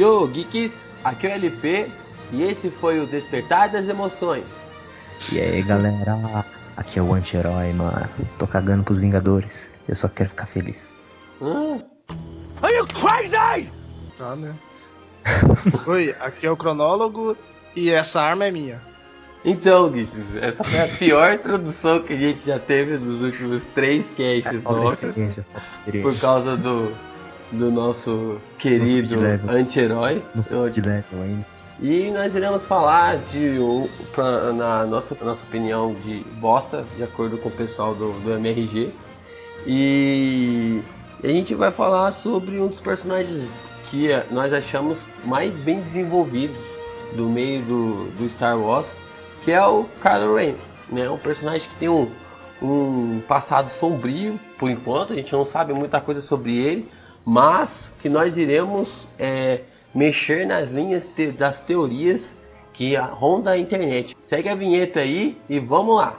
Yo, geeks, aqui é o LP e esse foi o Despertar das Emoções. E aí, galera, aqui é o anti-herói, mano. Tô cagando pros Vingadores. Eu só quero ficar feliz. Hã? Are you crazy? Tá, né? Oi, aqui é o cronólogo e essa arma é minha. Então, geeks, essa foi a pior introdução que a gente já teve nos últimos três casts Falta nossos. Por causa do, do nosso querido anti-herói. Level ainda. E nós iremos falar de um, pra- na nossa, nossa opinião de bosta, de acordo com o pessoal do, do MRG. E a gente vai falar sobre um dos personagens que eh, nós achamos mais bem desenvolvidos do meio do, do Star Wars, que é o Kylo Ren, né? Um personagem que tem um, um passado sombrio, por enquanto, a gente não sabe muita coisa sobre ele, mas que nós iremos é, mexer nas linhas te- das teorias que a- rondam a internet. Segue a vinheta aí e vamos lá!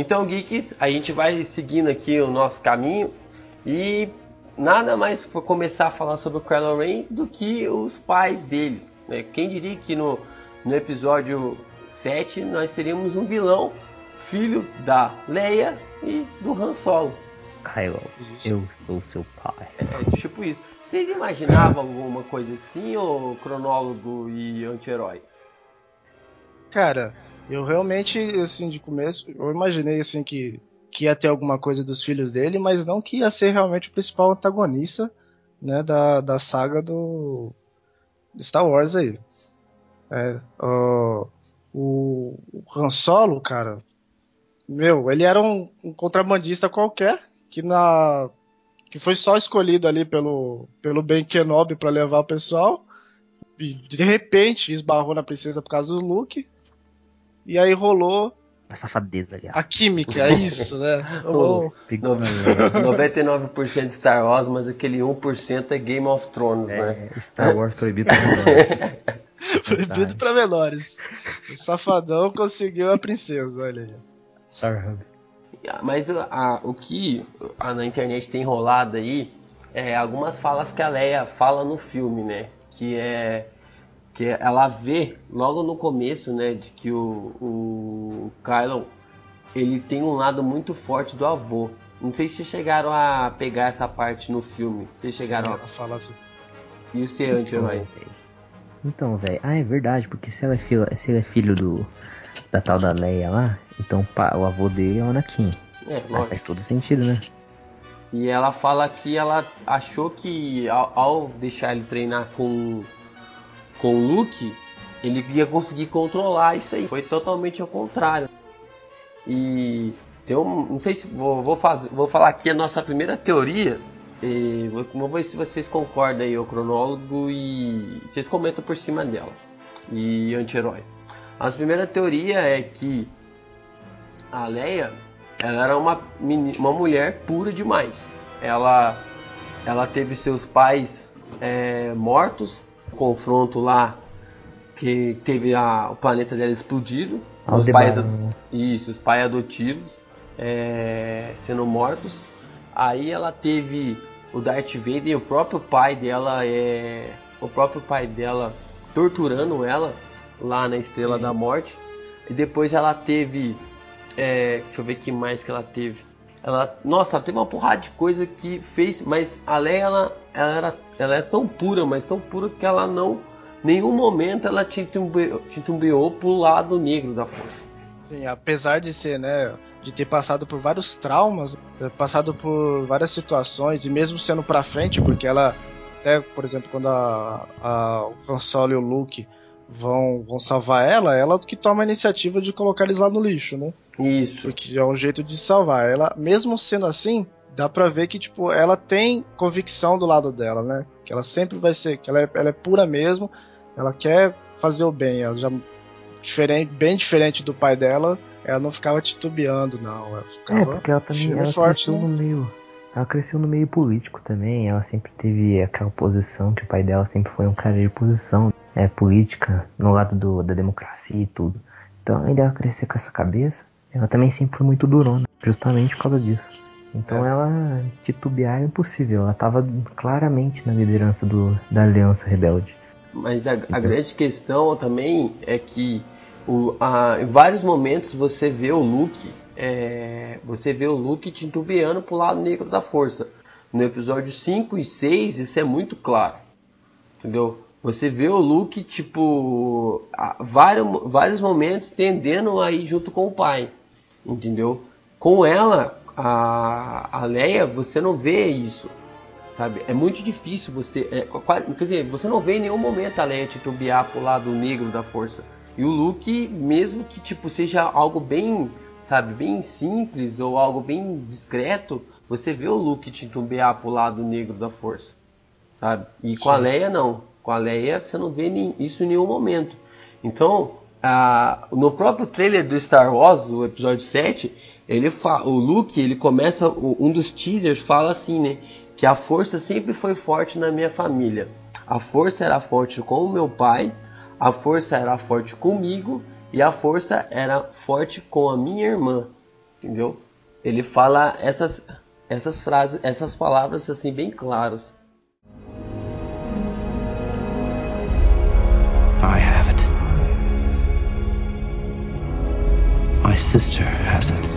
Então, geeks, a gente vai seguindo aqui o nosso caminho e nada mais para começar a falar sobre o Kylo Ren do que os pais dele. Né? Quem diria que no, no episódio 7 nós teríamos um vilão, filho da Leia e do Han Solo. Kylo, eu sou seu pai. É, tipo isso. Vocês imaginavam alguma coisa assim, ou cronólogo e anti-herói? Cara, eu realmente, assim, de começo, eu imaginei, assim, que, que ia ter alguma coisa dos filhos dele, mas não que ia ser realmente o principal antagonista, né, da, da saga do, Star Wars aí. É, uh, o, o Han Solo, cara, meu, ele era um, um contrabandista qualquer, que na que foi só escolhido ali pelo, pelo Ben Kenobi para levar o pessoal, e de repente esbarrou na princesa por causa do Luke, e aí rolou A safadeza ali. ó. a química, é isso, né? Rolou. Pegou- 99% de Star Wars, mas aquele 1% é Game of Thrones, né? É, Star Wars proibido pra menores. Proibido pra menores. O safadão conseguiu a princesa, olha aí. Star Hub. Mas a- a- o que a- na internet tem rolado aí é algumas falas que a Leia fala no filme, né? Que é que ela vê logo no começo, né, de que o, o Kylo ele tem um lado muito forte do avô. Não sei se chegaram a pegar essa parte no filme. Vocês chegaram a Ela fala assim. isso é anti-herói. Então, velho. Ah, é verdade, porque se, ela é filho, se ele é filho do da tal da Leia lá, então o pa- o avô dele é o Anakin. É, Ah, faz todo sentido, né? E ela fala que ela achou que ao, ao deixar ele treinar com, com o Luke, ele ia conseguir controlar isso aí. Foi totalmente ao contrário. E eu não sei se vou, vou, fazer, vou falar aqui a nossa primeira teoria. E vou- ver se vocês concordam aí, o cronólogo, e vocês comentam por cima dela. E anti-herói. A primeira teoria é que a Leia ela era uma, uma mulher pura demais. Ela, ela teve seus pais é, mortos, confronto lá que teve a, o planeta dela explodido, os pais, Aldebaran. isso, os pais adotivos é, sendo mortos. Aí ela teve o Darth Vader e o próprio pai dela é o próprio pai dela torturando ela lá na Estrela Sim. da Morte. E depois ela teve é, deixa eu ver que mais que ela teve. Ela, nossa, ela teve uma porrada de coisa que fez, mas a Leia ela, ela era, ela é tão pura, mas tão pura que ela não, nenhum momento ela titubeou, titubeou pro lado negro da força. Sim, apesar de ser, né, de ter passado por vários traumas, passado por várias situações e mesmo sendo pra frente, porque ela até, por exemplo, quando a, a o Han Solo e o Luke vão, vão salvar ela, ela que toma a iniciativa de colocar eles lá no lixo, né? Isso. Porque é um jeito de salvar. Ela, mesmo sendo assim, dá pra ver que tipo ela tem convicção do lado dela, né? Que ela sempre vai ser, que ela é, ela é pura mesmo. Ela quer fazer o bem. Ela já diferente, bem diferente do pai dela. Ela não ficava titubeando, não. Ela ficava É, porque ela também ela forte, cresceu né? no meio. Ela cresceu no meio político também. Ela sempre teve aquela posição que o pai dela sempre foi um cara de posição é, política, no lado do, da democracia e tudo. Então, além dela crescer com essa cabeça, ela também sempre foi muito durona, justamente por causa disso. Então, É. ela titubear é impossível. Ela tava claramente na liderança do, da Aliança Rebelde. Mas a, a grande questão também é que o, a, em vários momentos você vê o Luke, é, você vê o Luke titubeando pro lado negro da força. No episódio 5 e 6 isso é muito claro. Entendeu? Você vê o Luke, tipo, vários, vários momentos tendendo a ir junto com o pai. Entendeu? Com ela, a, a Leia, você não vê isso. Sabe? É muito difícil você. É, quer dizer, você não vê em nenhum momento a Leia titubear pro lado negro da força. E o Luke, mesmo que tipo seja algo bem, sabe, bem simples ou algo bem discreto, você vê o Luke titubear pro lado negro da força. Sabe? E com Sim. a Leia não. Com a Leia você não vê isso em nenhum momento. Então, no próprio trailer do Star Wars, o episódio 7, ele o Luke, ele começa, um dos teasers fala assim, né? Que a força sempre foi forte na minha família. A força era forte com o meu pai, a força era forte comigo e a força era forte com a minha irmã. Entendeu? Ele fala essas, essas frases, essas palavras assim bem claras. I have it. My sister has it.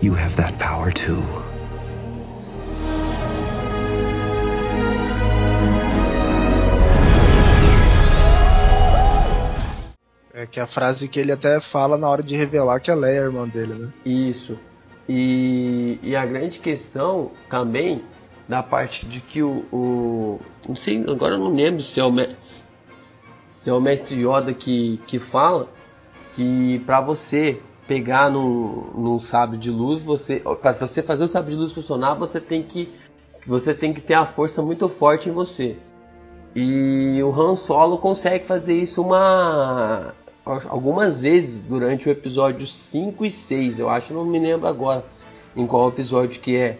You have that power too. É que a frase que ele até fala na hora de revelar que a Leia é a irmã dele, né? Isso. E, e a grande questão também da parte de que o, o, não sei agora eu não lembro se é o se é o mestre Yoda que, que fala que para você pegar num, num sabre de luz, você para você fazer o sabre de luz funcionar, você tem que você tem que ter a força muito forte em você. E o Han Solo consegue fazer isso uma algumas vezes durante o episódio 5 e 6, eu acho, não me lembro agora em qual episódio que é.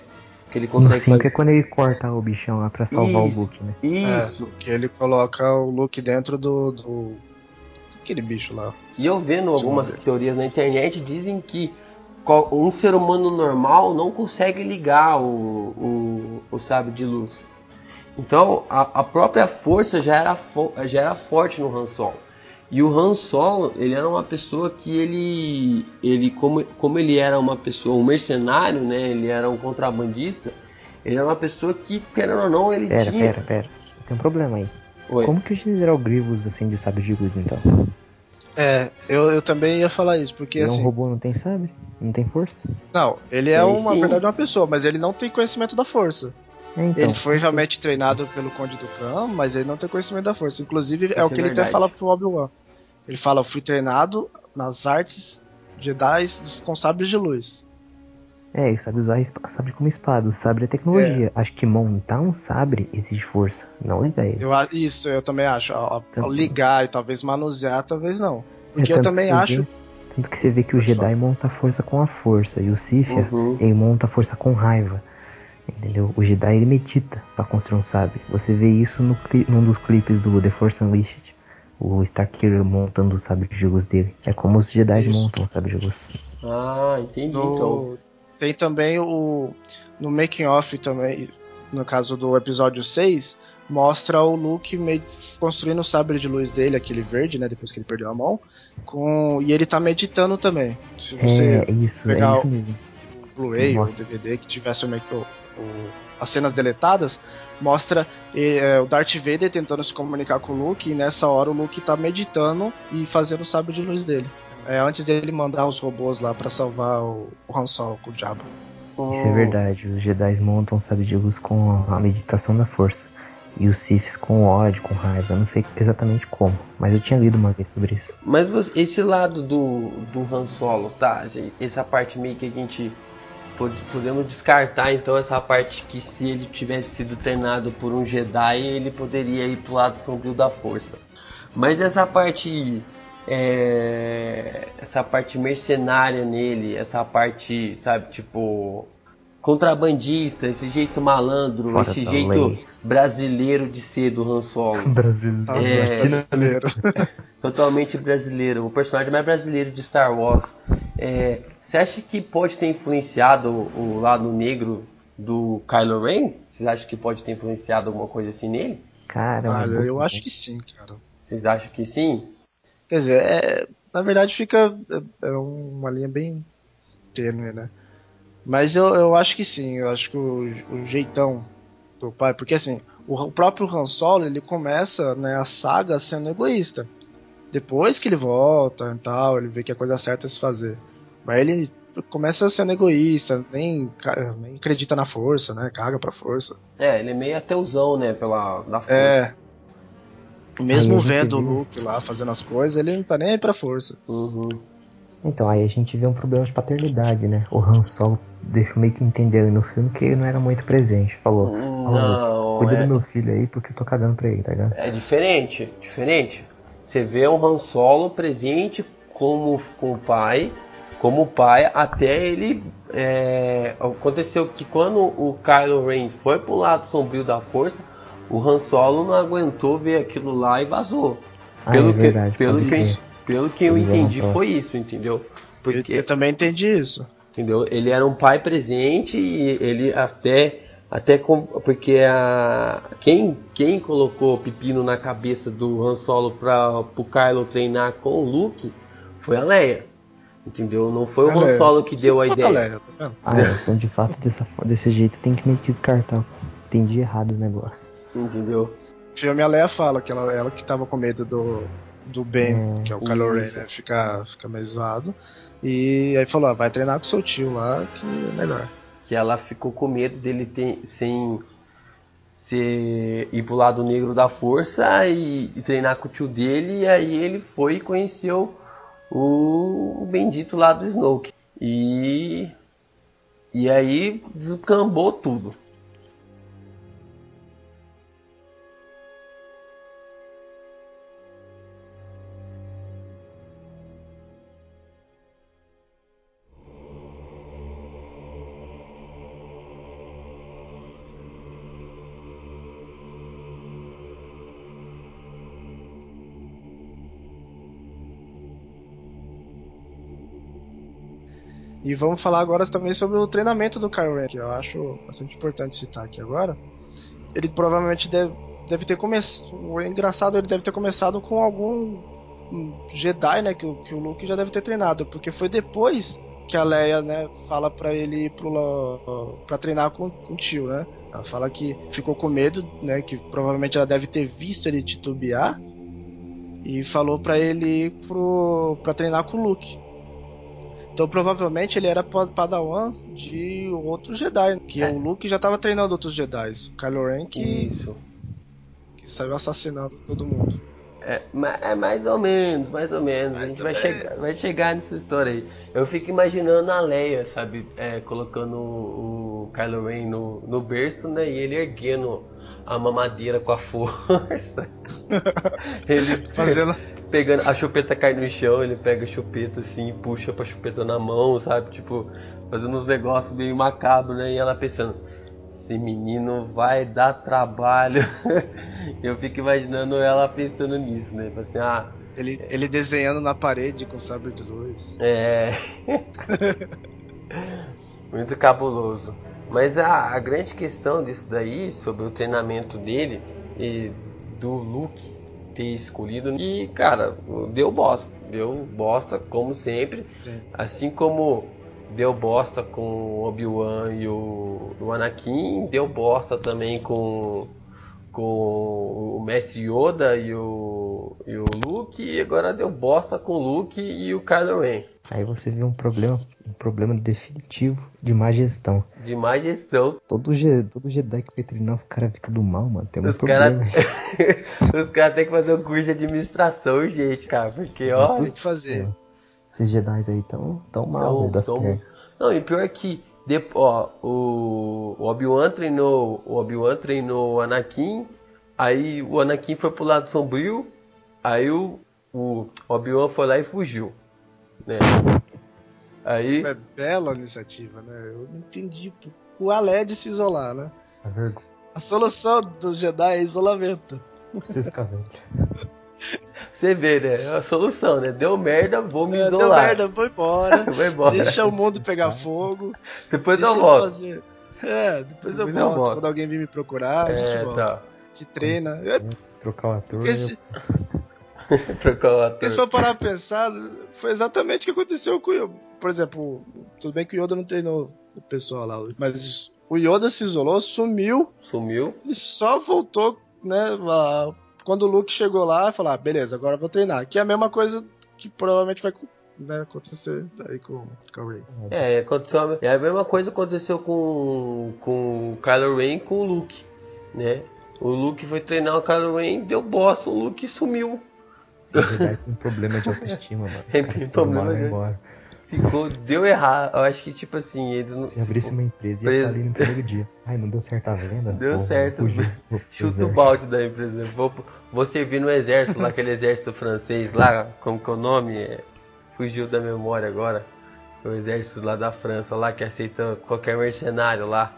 Que ele consegue no 5 fazer... é quando ele corta o bichão lá pra salvar isso, o Luke, né? Isso. É, que ele coloca o Luke dentro do, do aquele bicho lá. E eu vendo algumas teorias na internet dizem que um ser humano normal não consegue ligar o, o, o sábio de luz. Então a, a própria força já era, já era forte no Han Solo. E o Han Solo, ele era uma pessoa que ele, ele como, como ele era uma pessoa, um mercenário, né? Ele era um contrabandista. Ele era uma pessoa que, querendo ou não, ele pera, tinha... Pera, pera, pera. Tem um problema aí. Oi. Como que o General Grievous assim de sabre de luz então? É, eu, eu também ia falar isso, porque ele assim. É um robô não tem sabre? Não tem força? Não, ele é uma sim. verdade uma pessoa, mas ele não tem conhecimento da força. É, então, ele foi realmente treinado pelo Conde do Khan, mas ele não tem conhecimento da força. Inclusive, é o que é ele até fala pro Obi-Wan. Ele fala: Eu fui treinado nas artes Jedi com sabres de luz. É, ele sabe usar sabre como espada. O sabre é tecnologia. É. Acho que montar um sabre exige força, não ligar ele. Eu, isso, eu também acho. Ao, ao ligar e talvez manusear, talvez não. Porque é, eu também acho. Vê, tanto que você vê que o Jedi monta força com a força. E o Sith, uhum. ele monta força com raiva. Entendeu? O Jedi ele medita para construir um sabre. Você vê isso no, num dos clipes do The Force Unleashed. O Starkiller montando o sabre de luz dele. É como os Jedi isso. montam o sabre de luz. Ah, entendi. No... Então. Tem também o. No making off também, no caso do episódio 6, mostra o Luke meio construindo o sabre de luz dele, aquele verde, né? Depois que ele perdeu a mão. Com... E ele tá meditando também. Se você é, isso, é pegar é isso mesmo. o Blu-ray ou DVD que tivesse o make o, as cenas deletadas, mostra é, o Darth Vader tentando se comunicar com o Luke, e nessa hora o Luke tá meditando e fazendo o sabre de luz dele. É, antes dele mandar os robôs lá para salvar o, o Han Solo com o diabo. Isso é verdade, os Jedi montam luz com a meditação da força. E os Siths com ódio, com raiva. Eu não sei exatamente como, mas eu tinha lido uma vez sobre isso. Mas esse lado do, do Han Solo, tá? Essa parte meio que a gente podemos descartar então essa parte que se ele tivesse sido treinado por um Jedi, ele poderia ir pro lado sombrio da força. Mas essa parte é, essa parte mercenária nele, essa parte, sabe, tipo contrabandista, esse jeito malandro, Fora esse jeito lei. brasileiro de ser do Han Solo. brasileiro. É, brasileiro. totalmente brasileiro, o personagem mais brasileiro de Star Wars. É, você acha que pode ter influenciado o lado negro do Kylo Ren? Vocês acham que pode ter influenciado alguma coisa assim nele? Cara, Olha, eu acho que sim, cara. Vocês acham que sim? Quer dizer, é, na verdade fica é, é uma linha bem tênue, né? Mas eu, eu acho que sim, eu acho que o, o jeitão do pai, porque assim, o, o próprio Han Solo ele começa né, a saga sendo egoísta. Depois que ele volta e tal, ele vê que a coisa certa é se fazer. Mas ele começa sendo egoísta, nem, nem acredita na força, né? Caga pra força. É, ele é meio ateuzão, né? Pela, da força. É. Mesmo vendo o. Luke lá fazendo as coisas, ele não tá nem aí pra força. Uhum. Então, aí a gente vê um problema de paternidade, né? O Han Solo deixou meio que entender aí no filme que ele não era muito presente. Falou, "Ó, Não, Luke, cuida é, do meu filho aí porque eu tô cagando pra ele, tá ligado? é diferente, diferente. Você vê um Han Solo presente como com o pai, como pai, até ele é, aconteceu que quando o Kylo Ren foi pro lado sombrio da força, o Han Solo não aguentou ver aquilo lá e vazou. Ah, Pelo é que, verdade. pelo pode que, pelo que eu Eles entendi foi isso, entendeu? Eu, Porque eu também entendi isso. entendeu? Ele era um pai presente e ele até até com, porque a quem quem colocou o pepino na cabeça do Han Solo para o Kylo treinar com o Luke foi a Leia. Entendeu? Não foi o Han. Solo que deu a ideia. Leia, tá? Ah, é, então de fato dessa, desse jeito tem que que descartar. Entendi errado o negócio. Entendeu? O filme a Leia fala que ela, ela que tava com medo do, do Ben, É, que é o Kylo Ren, né? Ficar, ficar meio zoado. E aí falou, ah, vai treinar com seu tio lá, que é melhor. Que ela ficou com medo dele ter, sem ser, ir pro lado negro da força e, e treinar com o tio dele. E aí ele foi e conheceu o, o bendito lá do Snoke. E, e aí descambou tudo. E vamos falar agora também sobre o treinamento do Kylo Ren, que eu acho bastante importante citar aqui agora. Ele provavelmente deve, deve ter começado. O engraçado, ele deve ter começado com algum um Jedi, né? Que, o- que o Luke já deve ter treinado, porque foi depois que a Leia, né, fala pra ele ir pro, pra treinar com, com o tio, né? Ela fala que ficou com medo, né? Que provavelmente ela deve ter visto ele titubear e falou pra ele ir pro, pra treinar com o Luke. Então provavelmente ele era pa- padawan de outro Jedi, que É. o Luke já tava treinando outros Jedi. O Kylo Ren que, Isso. que saiu assassinando todo mundo. É, é mais ou menos, mais ou menos. a Mais gente ou vai, menos. chegar, vai chegar nessa história aí. Eu fico imaginando a Leia, sabe? é, colocando o, o Kylo Ren no, no berço, né? E ele erguendo a mamadeira com a força. ele Fazendo. Pegando a chupeta cai no chão, ele pega a chupeta assim, puxa pra chupeta na mão, sabe? Tipo, fazendo uns negócios meio macabros, né? E ela pensando, esse menino vai dar trabalho. Eu fico imaginando ela pensando nisso, né? Tipo assim, ah, Ele, ele desenhando na parede com sabre de luz. é. Muito cabuloso. Mas a, a grande questão disso daí, sobre o treinamento dele e do Luke ter escolhido, que, cara, deu bosta. Deu bosta, como sempre. Sim. Assim como deu bosta com o Obi-Wan e o, o Anakin, deu bosta também com, com o Mestre Yoda e o, e o Luke, e agora deu bosta com o Luke e o Kylo Ren. Aí você vê um problema, um problema definitivo de má gestão. De má gestão. Todo, todo Jedi que vai treinar, os caras ficam do mal, mano. Tem um Os problema. caras os cara têm que fazer um curso de administração, gente, cara, porque ó. Tem que fazer. Esses Jedi aí tão, tão mal Tão- né, das tão-. Não, e pior que depo- ó, o, o Obi-Wan treinou, o Obi-Wan treinou o Anakin, aí o Anakin foi pro lado sombrio, aí o, o Obi-Wan foi lá e fugiu, né? Aí, É bela iniciativa, né? Eu não entendi o Aled se isolar, né? A vergonha. A solução do Jedi é isolamento. Velho. você vê, né? É a solução, né? Deu merda, vou me É, deu isolar. merda, vou embora. Vou embora. Deixa o mundo pegar fogo. Depois eu eu volto. fazer. É, depois eu Depois eu volto. volto. Quando alguém vir me procurar, a gente É, volta. tá. que treina. É, Trocar o ator. esse, Trocar o ator. porque se for parar pra pensar, foi exatamente o que aconteceu com o Yoda. Por exemplo, tudo bem que o Yoda não treinou o pessoal lá, mas o Yoda se isolou, sumiu Sumiu. e só voltou, né? lá- quando o Luke chegou lá e falou: ah, beleza, agora eu vou treinar. Que é a mesma coisa que provavelmente vai, vai acontecer aí com, com a Rey. É, aconteceu a, é a mesma coisa que aconteceu com, com o Kylo Ren e com o Luke, né? O Luke foi treinar o Kylo Ren, deu bosta, o Luke sumiu. Tem um problema de autoestima, mano. O Tem cara problema de- embora. Ficou, deu errado. Eu acho que, tipo assim, eles não. Se abrisse tipo, uma empresa, ia preso. estar ali no primeiro dia. Ai, não deu certo a venda? Deu Porra, certo. Fugiu. Chuta o balde da empresa. Vou, vou servir no exército, lá, aquele exército francês lá, como que é o nome? É, fugiu da memória agora. O exército lá da França, lá que aceita qualquer mercenário lá.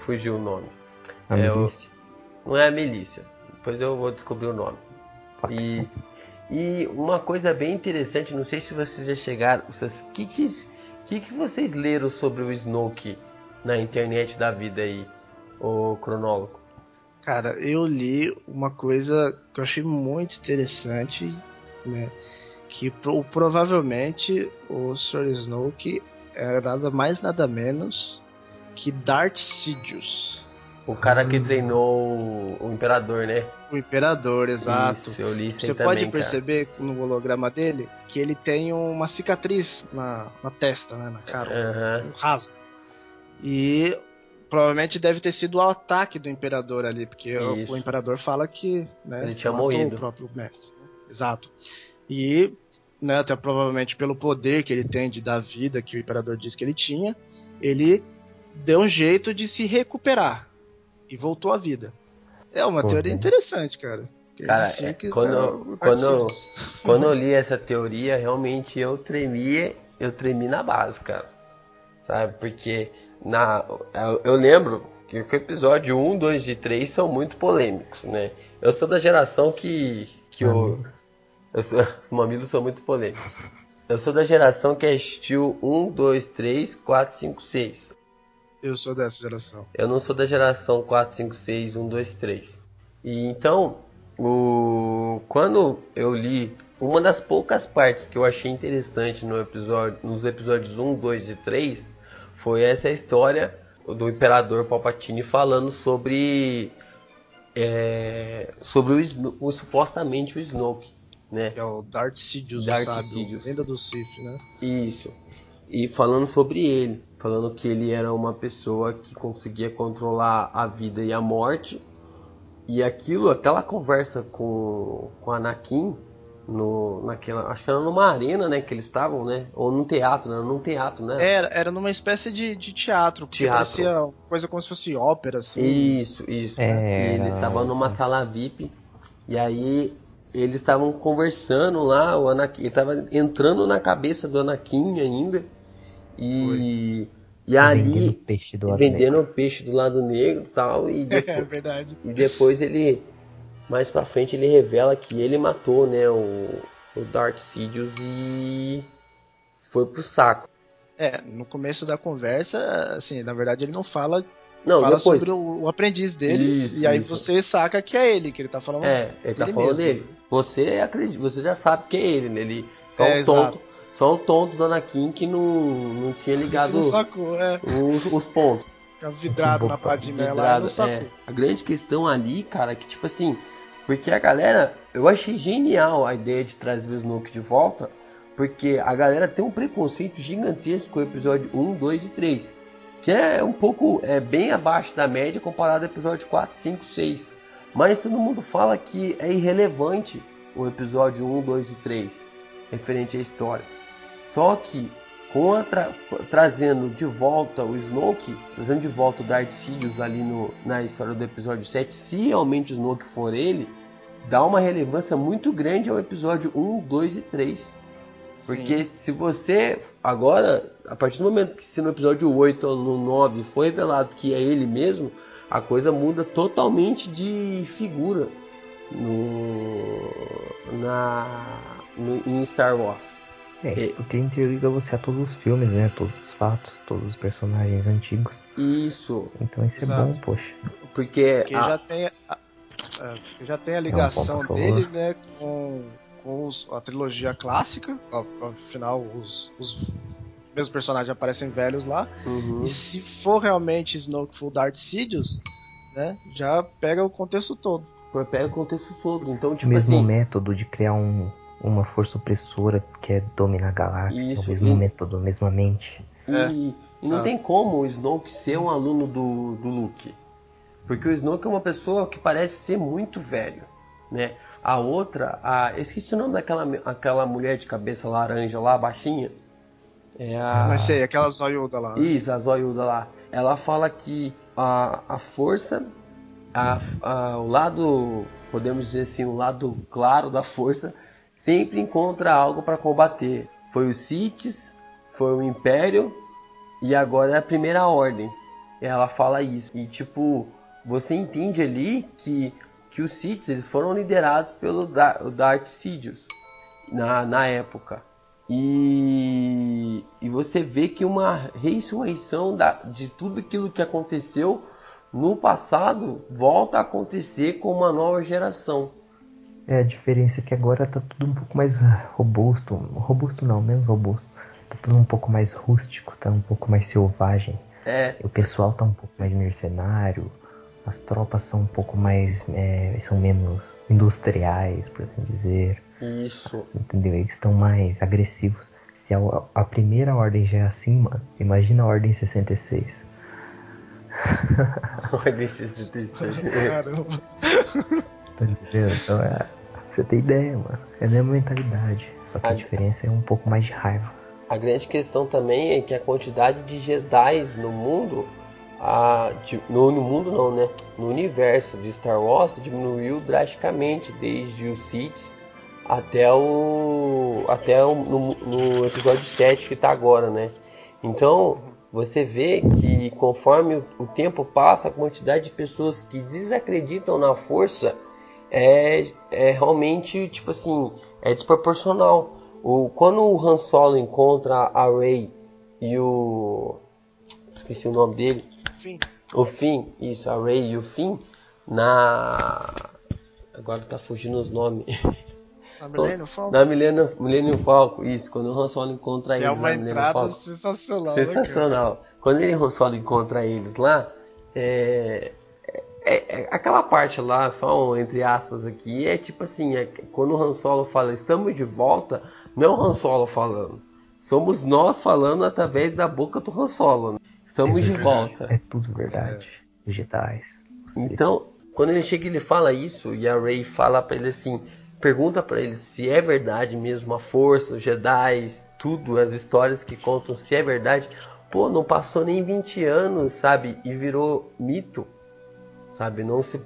Fugiu o nome. A É, o- milícia. Não é a milícia. Depois eu vou descobrir o nome. E, e uma coisa bem interessante, não sei se vocês já chegaram. O que, que, que vocês leram sobre o Snoke na internet da vida aí, o cronólogo? Cara, eu li uma coisa que eu achei muito interessante, né? Que pro- provavelmente o Sr. Snoke era nada mais nada menos que Darth Sidious, O cara que treinou o, Imperador, né? o Imperador, exato. Isso, eu li Você também, pode cara. perceber no holograma dele que ele tem uma cicatriz na, na testa, né? Na cara, Aham. um rasgo. E provavelmente deve ter sido o ataque do Imperador ali, porque o, o Imperador fala que né, Ele tinha matou morrido. o próprio mestre. né? Exato. E né, até provavelmente pelo poder que ele tem de dar vida, que o Imperador disse que ele tinha, ele deu um jeito de se recuperar e voltou à vida. É uma Pô, teoria interessante, cara. Cara, é, quando- Darth quando. Quando eu li essa teoria, realmente eu tremi, eu tremi na base, cara. Sabe? Porque na, eu, eu lembro que o episódio 1, 2 e 3 são muito polêmicos, né? Eu sou da geração que. que o, Amigos. eu sou, os mamilos são muito polêmicos. Eu sou da geração que assistiu 1, 2, 3, 4, 5, 6. Eu sou dessa geração. Eu não sou da geração 4, 5, 6, 1, 2, 3. E então, o... quando eu li uma das poucas partes que eu achei interessante no episódio, nos episódios 1, 2 e 3 foi essa história do Imperador Palpatine falando sobre é, sobre o, o- supostamente o Snoke, né? Que é o Darth Sidious, Darth sabe? Sidious. Lenda do Sith, né? Isso. E falando sobre ele, falando que ele era uma pessoa que conseguia controlar a vida e a morte. E aquilo, aquela conversa com com Anakin no naquela, acho que era numa arena, né, que eles estavam, né? Ou num teatro, né? Num teatro, né? Era, era numa espécie de, de teatro, porque Teatro. parecia coisa como se fosse ópera, assim. Isso, isso. É, E eles era- estavam numa sala VIP e aí eles estavam conversando lá, o Anakin estava entrando na cabeça do Anakin ainda. E e ali Vendendo peixe do vendendo o peixe do lado negro e tal e É depois, verdade. e depois ele mais pra frente ele revela que ele matou né o, o Darth Sidious e foi pro saco É, no começo da conversa, assim, na verdade ele não fala, não fala depois sobre o, o aprendiz dele, Isso, e aí isso. você saca que é ele, que ele tá falando. é ele tá Ele falando mesmo. dele você acredita você já sabe que é ele né? ele só É, um tonto exato. só um tonto do Anakin que não não tinha ligado não sacou, é. os, os pontos Fica vidrado na Padmé lá não sacou. é. A grande questão ali, cara, é que tipo assim, porque a galera, eu achei genial a ideia de trazer o Snoke de volta, porque a galera tem um preconceito gigantesco com o episódio 1, 2 e 3, que é um pouco, é bem abaixo da média comparado ao episódio 4, 5, 6. Mas todo mundo fala que é irrelevante o episódio 1, 2 e 3, referente à história. Só que com a tra- trazendo de volta o Snoke, trazendo de volta o Darth Sidious ali no, na história do episódio 7, se realmente o Snoke for ele, dá uma relevância muito grande ao episódio 1, 2 e 3. Porque se você agora, a partir do momento que se no episódio 8 ou no 9 foi revelado que é ele mesmo, a coisa muda totalmente de figura no, na, no, em Star Wars. É, porque interliga você a todos os filmes, né? Todos os fatos, todos os personagens antigos. Isso. Então isso é Exato. bom, poxa. Porque, Porque a- já tem a, a- já tem a Não, ligação por favor. dele, né, com, com os- a trilogia clássica. Afinal, os, os mesmos personagens aparecem velhos lá. Uhum. E se for realmente Snoke for Darth Sidious, né, já pega o contexto todo. pega o contexto todo. Então, O tipo mesmo assim. método de criar um, uma força opressora que é dominar a galáxia, é Isso, o mesmo e- método, a mesma mente. É, E, e não sabe? tem como o Snoke ser um aluno do, do Luke. Porque o Snoke é uma pessoa que parece ser muito velho, né? A outra, a, eu esqueci o nome daquela aquela mulher de cabeça laranja lá, baixinha. É a... Mas sei, aquela zoiuda lá. né? Isso, a Zoiuda lá. Ela fala que a, a força, a, a- o lado, podemos dizer assim, o lado claro da força, sempre encontra algo para combater. Foi o Siths, foi o Império e agora é a Primeira Ordem. Ela fala isso. E tipo, você entende ali que, que os Siths eles foram liderados pelo Dar o Darth Sidious na, na época. E, e você vê que uma ressurreição da, de tudo aquilo que aconteceu no passado volta a acontecer com uma nova geração. É, a diferença é que agora tá tudo um pouco mais robusto. Robusto não, menos robusto. Tá tudo um pouco mais rústico, tá um pouco mais selvagem. É, O pessoal tá um pouco mais mercenário. As tropas são um pouco mais. é, são menos industriais, por assim dizer. isso. Entendeu? Eles estão mais agressivos. Se a, a primeira ordem já é assim, mano, imagina a ordem 66. Ordem 66. Caramba. Tá entendendo? Então é. Você tem ideia, mano. É a mesma mentalidade. Só que a Ah. diferença é um pouco mais de raiva. A grande questão também é que a quantidade de Jedi no mundo, a, no, no mundo não, né? No universo de Star Wars diminuiu drasticamente desde os Sith até o até o, no, no episódio 7 que tá agora, né? Então você vê que conforme o, o tempo passa, a quantidade de pessoas que desacreditam na força é, é realmente tipo assim é desproporcional. O, quando o Han Solo encontra a Rey e o esqueci o nome dele, Enfim, o Finn, isso, a Rey e o Finn na agora tá fugindo os nomes. a Millennium Falcon, Na Millennium, Millennium Falcon, isso, quando o Han Solo encontra que eles é uma na entrada Falcon. sensacional, né? Sensacional. Quando ele Han Solo encontra eles lá, é, é- é- aquela parte lá, só um entre aspas aqui, é tipo assim, é, quando o Han Solo fala estamos de volta, não é o Han Solo falando. Somos nós falando através da boca do Han Solo. né? Estamos de volta. É tudo verdade. Os Jedi. os Sith. Então, quando ele chega ele fala isso e a Rey fala pra ele assim, pergunta pra ele se é verdade mesmo a força, os Jedi, tudo, as histórias que contam se é verdade. Pô, não passou nem 20 anos, sabe? E virou mito, sabe? Não se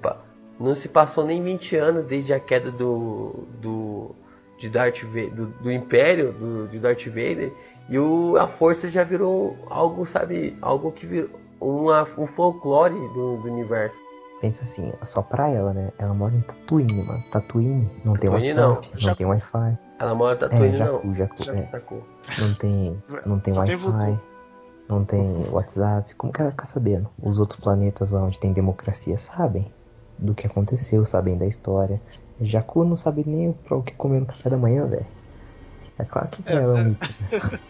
não se passou nem 20 anos desde a queda do do de Darth Vader, do, do Império, do, de Darth Vader, e o, a força já virou algo, sabe, algo que virou uma, um folclore do, do universo. Pensa assim, só pra ela, né? Ela mora em Tatooine, mano. Tatooine não tem WhatsApp, não. não, tem Wi-Fi. Ela mora em É, Tatooine, Jakku, não. Jakku, Já- é. Sacou? Não tem, não tem Wi-Fi. Não tem WhatsApp. Como que ela fica sabendo? Os outros planetas lá onde tem democracia sabem do que aconteceu, sabem da história. Jakku não sabe nem pra o que comer no café da manhã, velho. É claro que É, ela é é. um mito. né?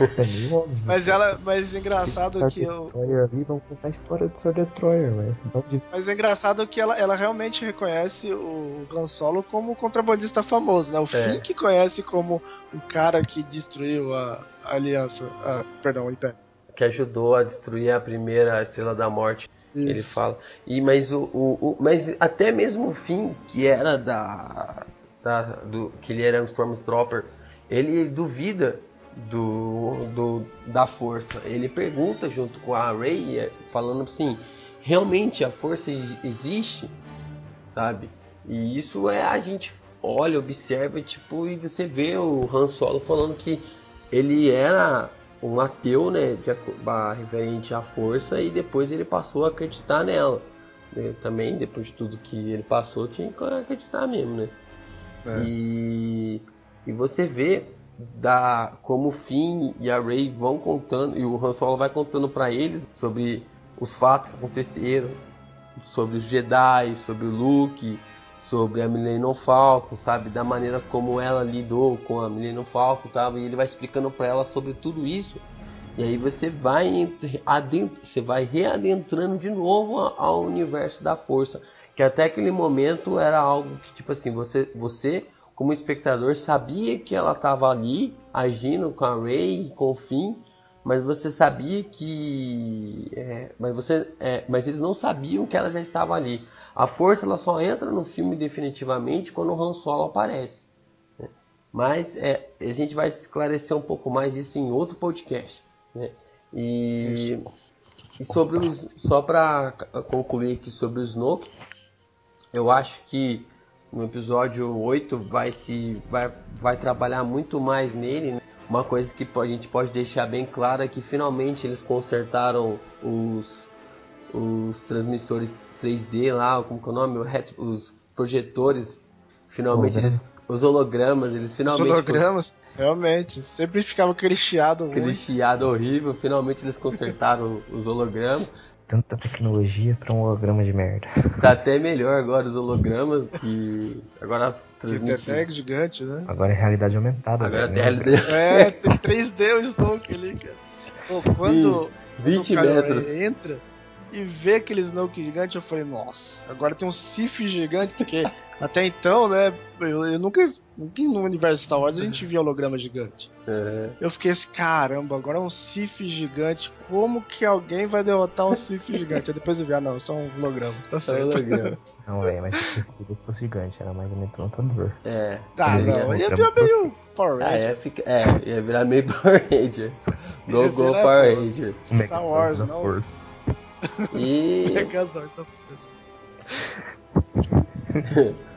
É óbvio. Mas ela, mas engraçado Star que eu, Destroyer ali, vamos contar a história do Star Destroyer, velho. Então, de- mas é engraçado que ela, ela realmente reconhece o Han Solo como contrabandista famoso, né? O É. Finn que conhece como o cara que destruiu a, a aliança, a, perdão, o Império. Que ajudou a destruir a primeira Estrela da Morte. Ele Isso. fala. E mas o, o, o- mas até mesmo o Finn, que era da, da do que ele era um Stormtrooper, ele duvida do, do da força. Ele pergunta junto com a Rey, eh, falando assim, realmente a força ex- existe, sabe? E isso é a gente olha, observa, tipo, e você vê o Han Solo falando que ele era um ateu, né, de, ba- referente à força, e depois ele passou a acreditar nela. né? Também, depois de tudo que ele passou, tinha que acreditar mesmo, né? É. E, e você vê da, como o Finn e a Rey vão contando, e o Han Solo vai contando pra eles sobre os fatos que aconteceram, sobre os Jedi, sobre o Luke, sobre a Millennium Falcon, sabe, da maneira como ela lidou com a Millennium Falcon, tá? E ele vai explicando para ela sobre tudo isso. E aí você vai adentro, você vai readentrando de novo ao universo da força, que até aquele momento era algo que tipo assim, você você como espectador sabia que ela estava ali agindo com a Rey, com o Finn, mas você sabia que, é, mas você, é, mas eles não sabiam que ela já estava ali. A força ela só entra no filme definitivamente quando o Han Solo aparece. Né? Mas é, a gente vai esclarecer um pouco mais isso em outro podcast. Né? E, e sobre os, só para concluir aqui sobre o Snoke, eu acho que no episódio 8 vai se vai, vai trabalhar muito mais nele. Né? Uma coisa que a gente pode deixar bem claro é que finalmente eles consertaram os, os transmissores 3D lá, como que é o nome? Os projetores. Finalmente eles. Os hologramas, eles finalmente. Os hologramas, realmente. Sempre ficava aquele chiado Aquele chiado horrível. Finalmente eles consertaram os hologramas tanta tecnologia para um holograma de merda. Tá até melhor agora os hologramas que agora até gigante, né? Agora é realidade aumentada. Agora né? é realidade. É, tem 3D o Snoke ali, cara. Pô, quando, 20 quando metros. entra e vê aquele Snoke gigante, eu falei, nossa, agora tem um Sif gigante, porque até então, né, eu, eu nunca, nunca no universo Star Wars a gente via holograma gigante. Uhum. Eu fiquei assim, caramba, agora é um Sif gigante, como que alguém vai derrotar um Sif gigante? Aí depois eu vi, ah não, é só um holograma, tá certo. holograma. Não, velho, mas se fosse gigante, era mais amedrontador. É. Ah, não, ia virar meio Power Ah, Ranger. ia, ficar, é, ia virar meio Power Ranger. Go, Ia go, virar, Power. Ranger. Star Wars, da não. Força. E. Megazord tá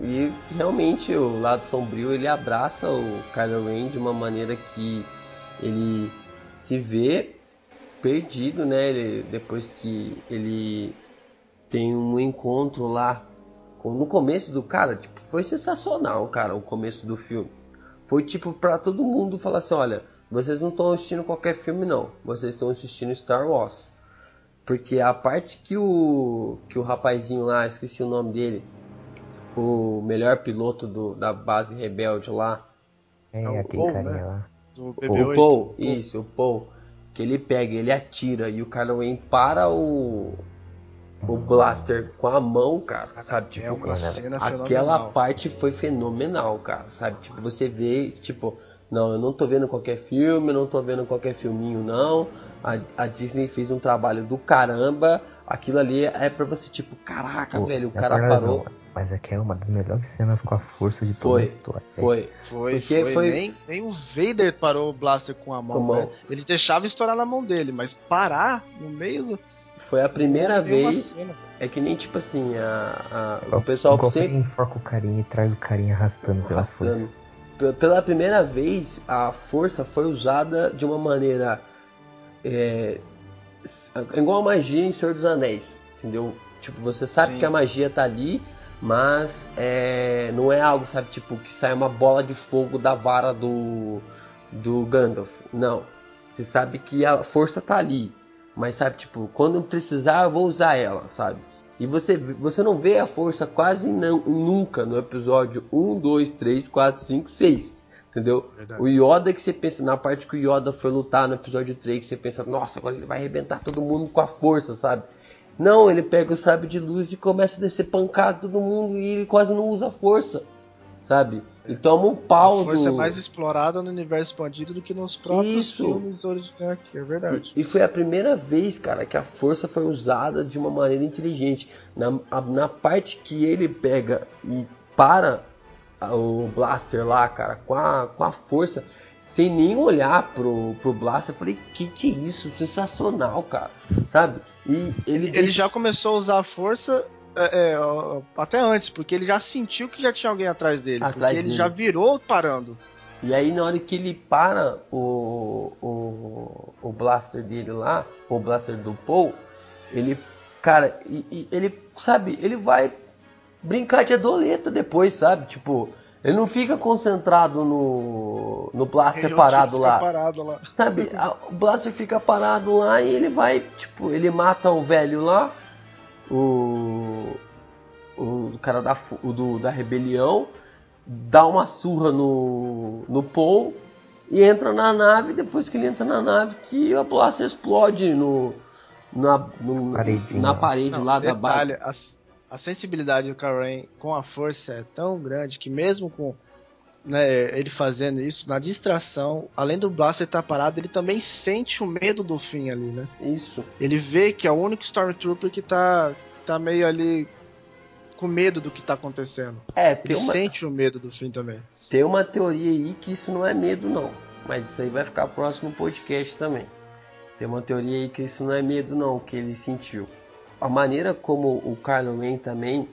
E realmente o lado sombrio ele abraça o Kylo Ren de uma maneira que ele se vê perdido, né? Ele- depois que ele tem um encontro lá com- no começo do cara, tipo, foi sensacional, cara, o começo do filme. Foi tipo pra todo mundo falar assim, olha, vocês não estão assistindo qualquer filme não, vocês estão assistindo Star Wars. Porque a parte que o que o rapazinho lá, esqueci o nome dele, o melhor piloto do, da base rebelde lá, É, É o aquele Paul, carinha né? lá. O BB-8. Paul, isso, o Paul, que ele pega, ele atira e o Kylo Ren para o o blaster com a mão, cara, sabe? Tipo, é uma cena aquela fenomenal. parte foi fenomenal, cara, sabe? Tipo, você vê, tipo, não, eu não tô vendo qualquer filme, eu não tô vendo qualquer filminho, não. A, a Disney fez um trabalho do caramba. Aquilo ali é pra você, tipo, caraca, Pô, velho, o é cara parou. não, Mas é que é uma das melhores cenas com a força de toda Foi, a história. Foi. Foi, Porque foi. foi- Nem, nem o Vader parou o blaster com a mão, Com né? Ele deixava estourar na mão dele, mas parar no meio do. Foi a primeira vez. É que nem tipo assim, a, a- O pessoal sempre enfoca o carinha e traz o carinha arrastando pela força. arrastando. Pela primeira vez, a força foi usada de uma maneira é, igual a magia em Senhor dos Anéis, entendeu? Tipo, você sabe Sim. que a magia tá ali, mas é, não é algo, sabe, tipo, que sai uma bola de fogo da vara do, do Gandalf. Não. Você sabe que a força tá ali, mas sabe, tipo, quando precisar eu vou usar ela, sabe? E você, você não vê a força quase não, nunca no episódio 1, 2, 3, 4, 5, 6. Entendeu? Verdade. O Yoda que você pensa, na parte que o Yoda foi lutar no episódio 3, que você pensa, nossa, agora ele vai arrebentar todo mundo com a força, sabe? Não, ele pega o sabre de luz e começa a descer pancada todo mundo e ele quase não usa a força, sabe? E toma um pau A força do... é mais explorada no universo expandido do que nos próprios Isso. filmes originais aqui, é verdade. E foi a primeira vez, cara, que a força foi usada de uma maneira inteligente. Na, a- na parte que ele pega e para o blaster lá, cara, com a, com a força, sem nem olhar pro, pro blaster, eu falei, que que é isso? Sensacional, cara, sabe? E ele, Ele deixa- já começou a usar a força é, é, até antes, porque ele já sentiu que já tinha alguém atrás dele. Atrás porque ele dele. já virou parando. E aí na hora que ele para o, o, o blaster dele lá, o blaster do Paul, ele, cara, e, e ele, sabe, ele vai brincar de adoleta depois, sabe? Tipo, ele não fica concentrado no, no blaster Ele parado lá. parado lá. Sabe, a- o Blaster fica parado lá e ele vai, tipo, ele mata o velho lá o, o cara da, o do, da rebelião, dá uma surra no, no Paul e entra na nave. Depois que ele entra na nave, que a Blaster explode no, na, no, na parede Não, lá detalhe, da base. A, a sensibilidade do Karen com a força é tão grande que mesmo com né, ele fazendo isso, na distração, além do Blaster estar parado, ele também sente o medo do fim ali, né? Isso. Ele vê que é o único Stormtrooper que tá, tá meio ali com medo do que tá acontecendo. É, Ele uma, sente o medo do fim também. tem uma teoria aí que isso não é medo, não. Mas isso aí vai ficar próximo podcast também. Tem uma teoria aí que isso não é medo, não, que ele sentiu. A maneira como o Kylo Ren também,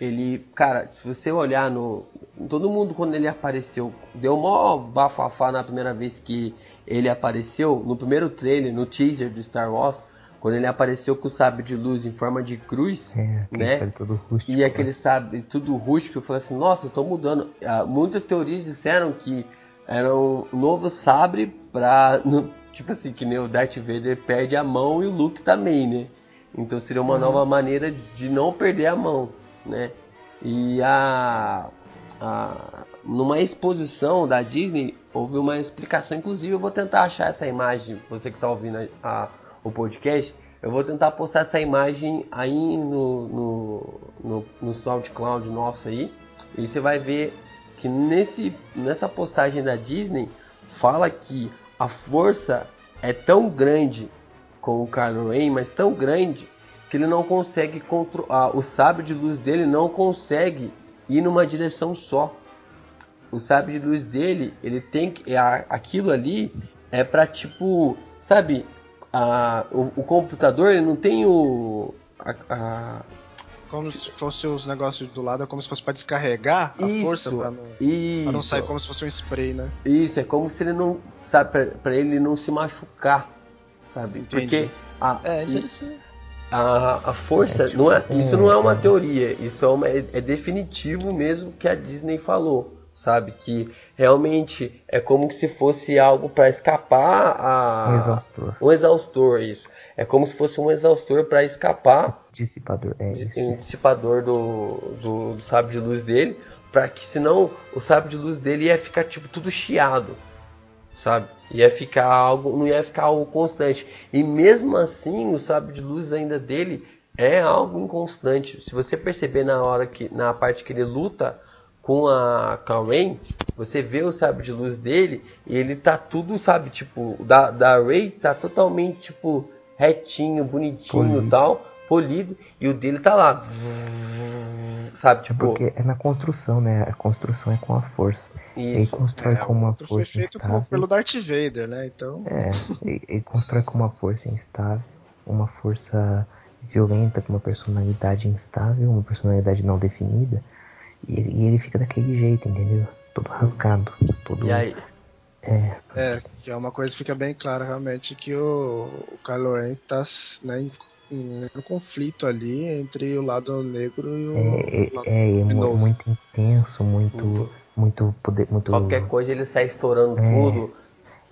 ele, cara, se você olhar no. Todo mundo quando ele apareceu, deu mó bafafá na primeira vez que ele apareceu, no primeiro trailer, no teaser do Star Wars, quando ele apareceu com o sabre de luz em forma de cruz, É, né? né? todo rústico. E aquele sabe, tudo rústico, eu falei assim, nossa, eu tô mudando. Ah, muitas teorias disseram que era um novo sabre pra. no- tipo assim, que nem o Darth Vader perde a mão e o Luke também, né? Então seria uma nova maneira de não perder a mão, né? E a, a. Numa exposição da Disney, houve uma explicação, inclusive eu vou tentar achar essa imagem, você que tá ouvindo a- a- o podcast, eu vou tentar postar essa imagem aí no, no, no, no SoundCloud nosso aí. E você vai ver que nesse, nessa postagem da Disney fala que a força é tão grande com o Kylo Ren, mas tão grande que ele não consegue controlar. O sabre de luz dele não consegue ir numa direção só. O sabre de luz dele, ele tem que. É, aquilo ali é pra tipo. Sabe? A, o, o computador ele não tem o. a- a, Como se fosse os negócios do lado, é como se fosse pra descarregar a Isso. força pra não, pra não sair como se fosse um spray, né? Isso, é como se ele não. Sabe, pra, pra ele não se machucar. Sabe? Entendi. Porque a, É, e- interessante. A, a força. É, tipo, não é, isso não é uma teoria, isso é, uma, é, é definitivo mesmo que a Disney falou. Sabe? Que realmente é como se fosse algo para escapar a. Um exaustor. Um exaustor, isso. É como se fosse um exaustor para escapar Dissipador. É isso. um dissipador do, do, do sabre de luz dele, para que senão o sabre de luz dele ia ficar tipo tudo chiado, sabe? Ia ficar algo, não ia ficar algo constante. E mesmo assim, o sabre de luz ainda dele é algo inconstante. Se você perceber na hora que na parte que ele luta com a Karen, você vê o sabre de luz dele e ele tá tudo, sabe, tipo, da da Rey tá totalmente tipo retinho, bonitinho, Polido. tal, polido, e o dele tá lá. Sabe, É tipo, porque é na construção, né? A construção é com a força. Ele isso. constrói com uma foi força feito com- instável. pelo Darth Vader, né? Então. É, ele, ele constrói com uma força instável, uma força violenta, com uma personalidade instável, uma personalidade não definida. E ele, e ele fica daquele jeito, entendeu? Todo rasgado. Todo. E aí, É, É, que é uma coisa que fica bem clara realmente que o, o Kylo Ren tá né, um conflito ali entre o lado negro e o é, lado é, é novo. muito intenso, muito. Muito poder. Muito, qualquer coisa ele sai estourando É. tudo.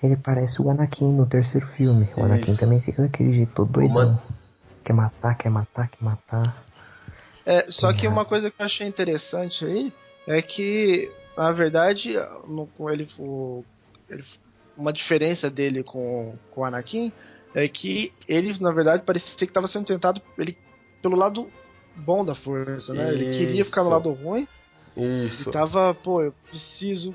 Ele parece o Anakin no terceiro filme. O Anakin Isso. também fica daquele jeito todo doidão. Mano. Quer matar, quer matar, quer matar. É, só que uma coisa que eu achei interessante aí é que, na verdade, no, ele, o, ele- uma diferença dele com, com o Anakin é que ele, na verdade, parecia que estava sendo tentado ele, pelo lado bom da força, né? Ele queria ficar no Isso. lado ruim Isso. e tava, pô, eu preciso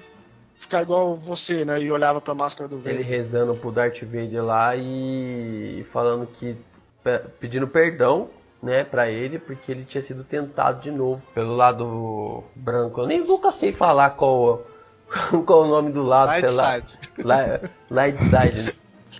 ficar igual você, né? E olhava pra máscara do Ele velho. rezando pro Darth Vader lá e falando que pe- pedindo perdão, né, para ele, porque ele tinha sido tentado de novo pelo lado branco. Eu nem nunca sei falar qual qual o nome do lado, Light sei lá. side. Li- Light side, né?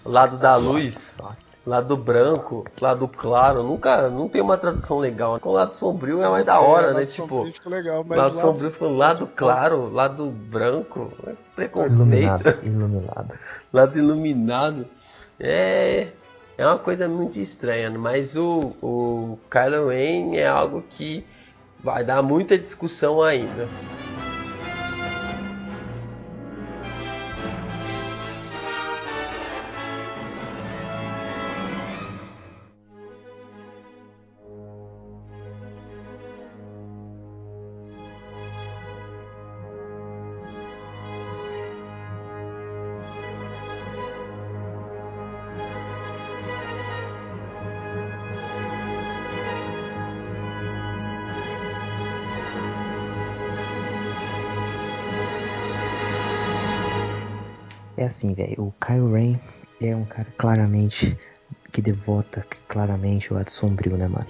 Lado da luz, lado branco, lado claro. Nunca, não tem uma tradução legal. Com o lado sombrio é mais da hora, É, né? lado Tipo, sombrio ficou legal, mas lado o sombrio foi lado claro, lado branco, é preconceito. Iluminado, iluminado. lado iluminado. É, é uma coisa muito estranha, mas o, o Kylo Ren é algo que vai dar muita discussão ainda. Assim, velho. O Kylo Ren é um cara claramente que devota claramente o lado sombrio, né, mano?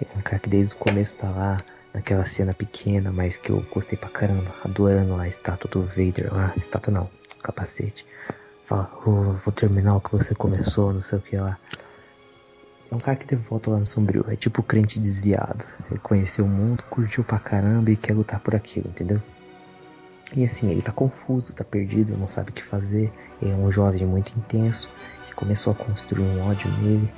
É um cara que desde o começo tá lá, naquela cena pequena, mas que eu gostei pra caramba, adorando a estátua do Vader lá, estátua não, capacete. Fala, oh, vou terminar o que você começou, não sei o que lá. É um cara que devota o lado sombrio, é tipo crente desviado. Ele conheceu o mundo, curtiu pra caramba e quer lutar por aquilo, entendeu? E assim, ele tá confuso, tá perdido, não sabe o que fazer. Ele é um jovem muito intenso que começou a construir um ódio nele.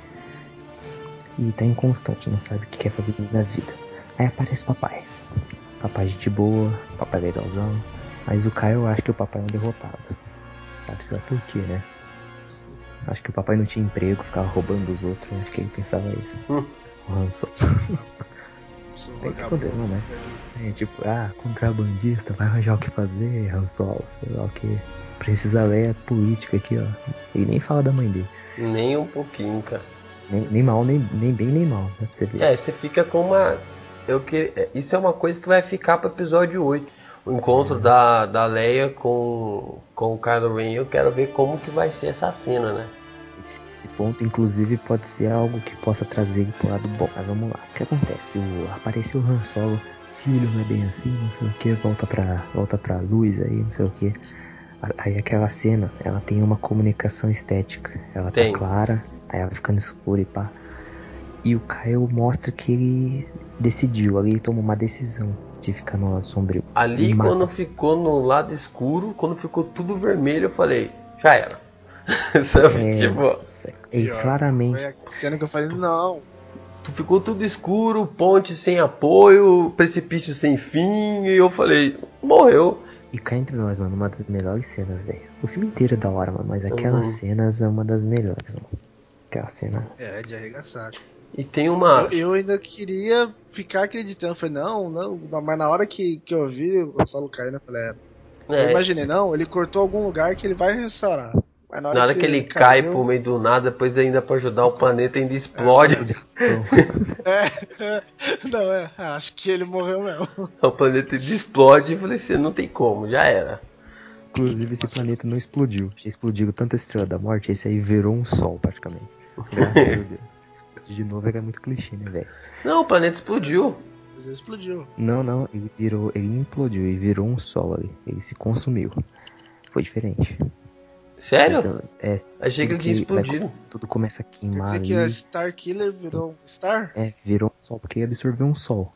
E tá inconstante, não sabe o que quer fazer na vida. Aí aparece o papai. Papai gente boa, papai legalzão. Mas o Caio eu acho que o papai é um derrotado. Sabe-se lá por quê, né? Acho que o papai não tinha emprego, ficava roubando dos outros. Acho que ele pensava isso. Hum. O Hanson. É que acontece, né? É tipo, ah, contrabandista, vai arranjar o que fazer, Han Solo, sei lá o que. Precisa ler a política aqui, ó. Ele nem fala da mãe dele. Nem um pouquinho, cara. Nem, nem mal, nem, nem bem, nem mal, né? Pra você ver. É, você fica com uma. Eu que... Isso é uma coisa que vai ficar pro episódio 8. O encontro da, da Leia com, com o Kylo Ren. Eu quero ver como que vai ser essa cena, né? Esse, esse ponto, inclusive, pode ser algo que possa trazer ele pro lado bom. Mas vamos lá. O que acontece? O, apareceu o Han Solo, filho, não é bem assim, não sei o que, volta pra, volta pra luz aí, não sei o que. Aí aquela cena, ela tem uma comunicação estética. Ela Tem. tá clara, aí ela vai ficando escura e pá. E o Kyle mostra que ele decidiu, ali ele tomou uma decisão de ficar no lado sombrio. Ali, quando ficou no lado escuro, quando ficou tudo vermelho, eu falei, já era. Sabe? É, Tipo, Pior, claramente. Foi a cena que eu falei, não. tu ficou tudo escuro, ponte sem apoio, precipício sem fim, e eu falei, morreu. E cá entre nós, mano, uma das melhores cenas, velho. O filme inteiro é da hora, mano, mas aquelas Uhum. cenas é uma das melhores, mano. Aquela cena. É, de arregaçar. E tem uma. Eu, eu ainda queria ficar acreditando. Eu Falei, não, não, não, mas na hora que, que eu vi o Gonçalo caindo, eu falei, é. Eu É, imaginei, não, ele cortou algum lugar que ele vai restaurar. Mas na hora, na hora que ele cai caiu- pro meio do nada, depois ainda pra ajudar o planeta ainda explode. De raspão. É, não, é, acho que ele morreu mesmo. o planeta ainda explode e falei assim, não tem como, já era. Inclusive, esse planeta não explodiu. Já explodiu tanta estrela da morte, esse aí virou um sol, praticamente. Graças a Deus. Explodir de novo era muito clichê, né, velho? Não, o planeta explodiu. Às vezes explodiu. Não, não, ele virou, ele implodiu e virou um sol ali. Ele se consumiu. Foi diferente. Sério? Então, é, Achei que ele tinha explodido. tudo começa a Quer queimar dizer ali. que a Star Killer virou um Star? É, virou um sol, porque absorveu um sol.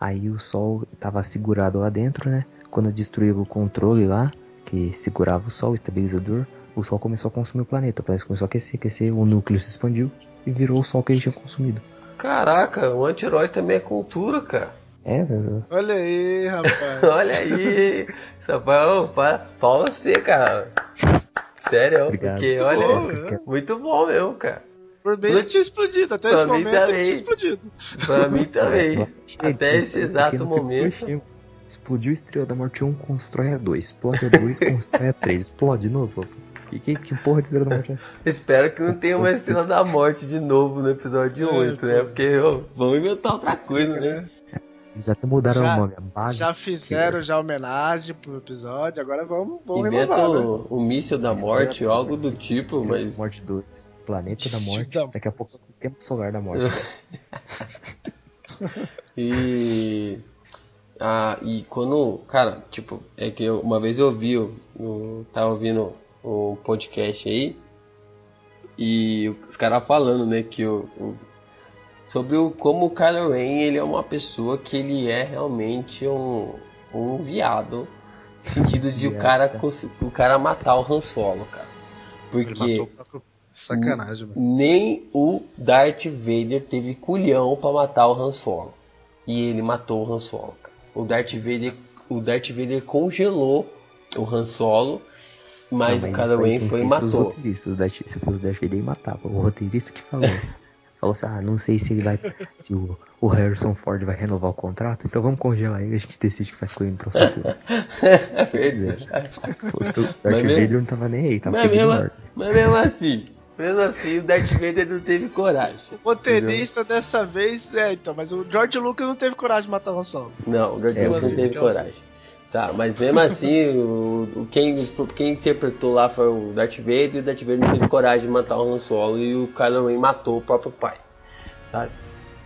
Aí o sol tava segurado lá dentro, né? Quando destruiu o controle lá, que segurava o sol, o estabilizador, o sol começou a consumir o planeta. Parece que começou a aquecer, aquecer, o núcleo se expandiu e virou o sol que ele tinha consumido. Caraca, o anti-herói também é cultura, cara. É, é, Olha aí, rapaz. Olha aí. Sapaio, para, pau você, cara. Sério, Obrigado. porque Muito olha, bom, muito bom mesmo, cara. Por bem ele tinha explodido, até Pra esse mim momento ele também. tinha explodido. Pra mim também. achei Até esse exato momento. Explodiu Estrela da Morte 1, constrói a 2. Explode a 2, constrói a 3. Explode de novo. Que, que, que porra de Estrela da Morte é essa? Espero que não tenha uma estrela da morte de novo no episódio É, 8, né? Porque ó, vamos inventar outra coisa, né? Eles até mudaram Já- o nome. A base Já fizeram já homenagem pro episódio, agora vamos, vamos renovar, né? o, míssil da morte, ou algo do tipo, mas. Morte 2. Planeta da Morte. da- Daqui a pouco é o Sistema Solar da Morte. E. Ah, e quando. Cara, tipo, é que eu- uma vez eu ouvi, eu, eu tava ouvindo o podcast aí, e os caras falando, né, que o, o- sobre o, como o Kylo Ren ele é uma pessoa que ele é realmente um, um viado, no sentido de o cara, o cara matar o Han Solo, cara. Ele Porque matou o próprio... Sacanagem, mano. nem o Darth Vader teve culhão pra matar o Han Solo. E ele matou o Han Solo. cara. O Darth Vader, o Darth Vader congelou o Han Solo, mas, Não, o isso Kylo Ren foi e foi os matou. roteiristas. O Darth- Se fosse o Darth Vader, ele matava. O roteirista que falou. falou assim: ah, não sei se ele vai. Se o, o Harrison Ford vai renovar o contrato, então vamos congelar ele. A gente decide o que faz com ele no próximo filme. É verdade. verdade. Se fosse pelo Darth Mas mesmo- Vader, não tava nem aí, tava Mas seguindo mesmo, a ordem. mas mesmo assim, mesmo assim, o Darth Vader não teve coragem. O roteirista dessa vez, é, então, mas o George Lucas não teve coragem de matar o Han Solo. Não, o George É, Lucas não teve coragem. Tá, mas mesmo assim, o, quem, quem interpretou lá foi o Darth Vader e o Darth Vader não teve coragem de matar o Han Solo e o Kylo Ren matou o próprio pai, sabe?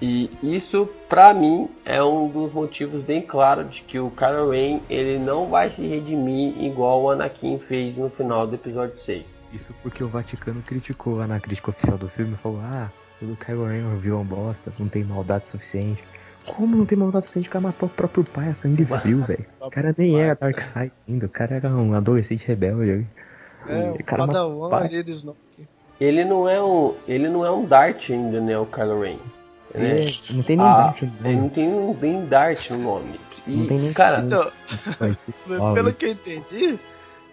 E isso, pra mim, é um dos motivos bem claros de que o Kylo Ren ele não vai se redimir igual o Anakin fez no final do episódio 6. Isso porque o Vaticano criticou lá na crítica oficial do filme, falou, ah, o Kylo Ren é um vilão bosta, não tem maldade suficiente. Como não tem maldade suficiente? O cara matou o próprio pai a sangue frio, velho. O cara nem era Dark Side ainda, o cara era um adolescente rebelde. É, O o cara Padawan matou o pai. ali do Snoke. Ele não é um, ele não é um Dart ainda, né, o Kylo Ren. né? É, não tem nem Ah, Dart no Ele não nome. tem um- nem Dart no nome. E, Não tem nem cara, Então, ó, pelo que eu entendi,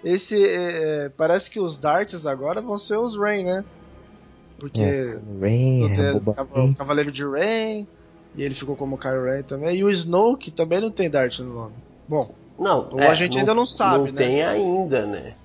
esse é, parece que os darts agora vão ser os Rain, né? Porque é, Rain, o é, de-. Cavaleiro de Rain, e ele ficou como Kylo Ren também, e o Snoke também não tem dart no nome. Bom, não, Ou a gente ainda não sabe, não né? tem ainda, né?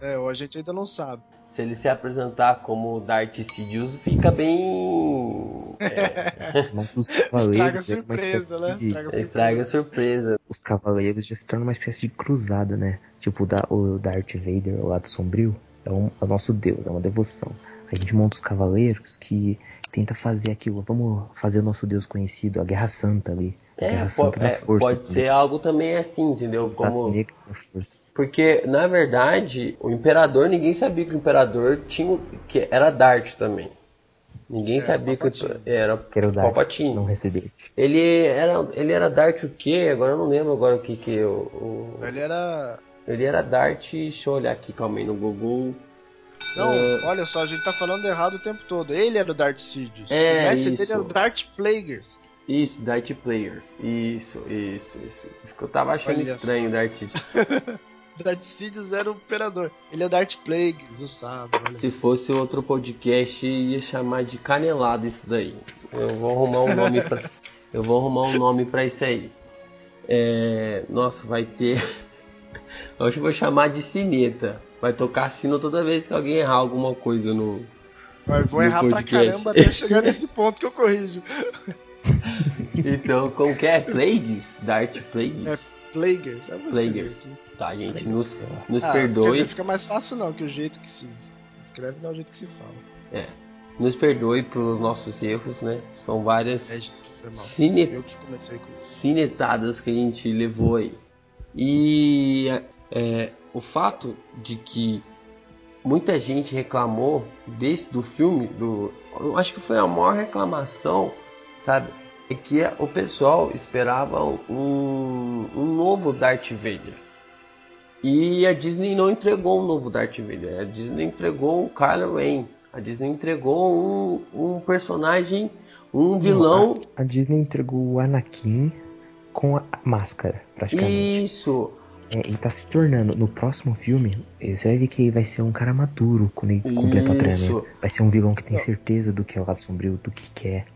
é, ou a gente ainda não sabe. Se ele se apresentar como Darth Sidious, fica bem. É, Mas os Estraga é surpresa, né? Estraga surpresa. Os cavaleiros já se tornam uma espécie de cruzada, né? Tipo, o Darth Vader, o lado sombrio, é, um, é o nosso deus, é uma devoção. A gente monta os cavaleiros que tenta fazer aquilo. Vamos fazer o nosso deus conhecido, a Guerra Santa ali. A É, Guerra po- Santa da é, Força. pode ser algo também assim, entendeu? Como... Negro da Força. Porque, na verdade, o Imperador, ninguém sabia que o Imperador tinha. que era Darth também. Ninguém É, sabia que o- Palpatine. era Que era o Darth, Palpatine. não receber. Ele era, ele era Darth o quê? Agora eu não lembro agora o que que o, o- Ele era. ele era Darth, deixa eu olhar aqui, calma aí no Google. Não, É. olha só, a gente tá falando errado o tempo todo. Ele era o Darth Sidious. É, o mestre isso. dele era o Darth Plagueis. Isso, Darth Players. Isso, isso, isso. Isso que eu tava achando Olha estranho, Darth. Darth Sidious era o imperador. Ele é Darth Plagueis, o sábio. Olha. Se fosse outro podcast, ia chamar de canelado isso daí. Eu vou arrumar um nome pra. Eu vou arrumar um nome pra isso aí. É, Nossa, vai ter. Que eu vou chamar de sineta. Vai tocar sino toda vez que alguém errar alguma coisa no. Mas vou no errar pra podcast. caramba até chegar nesse ponto que eu corrijo. Então, como que é? Plagues? Darth Plagues? É, vou escrever Plagueis. aqui. Tá, gente, Plagues. nos, nos Ah, Quer perdoe. dizer, fica mais fácil não, que o jeito que se escreve não é o jeito que se fala. Nos perdoe pelos nossos erros, né? São várias É, gente, foi mal. cine- Eu que comecei com isso. cinetadas que a gente levou aí. E é, o fato de que muita gente reclamou desde do filme, do, eu acho que foi a maior reclamação, sabe? É que o pessoal esperava um, um novo Darth Vader. E a Disney não entregou um novo Darth Vader. A Disney entregou um Kylo Ren. A Disney entregou um, um personagem, um vilão A Disney entregou o Anakin com a máscara, praticamente. Isso. É, ele tá se tornando, no próximo filme, você vai ver que ele vai ser um cara maduro quando ele completar o Isso. treinamento. Vai ser um vilão que tem certeza do que é o lado sombrio, do que quer.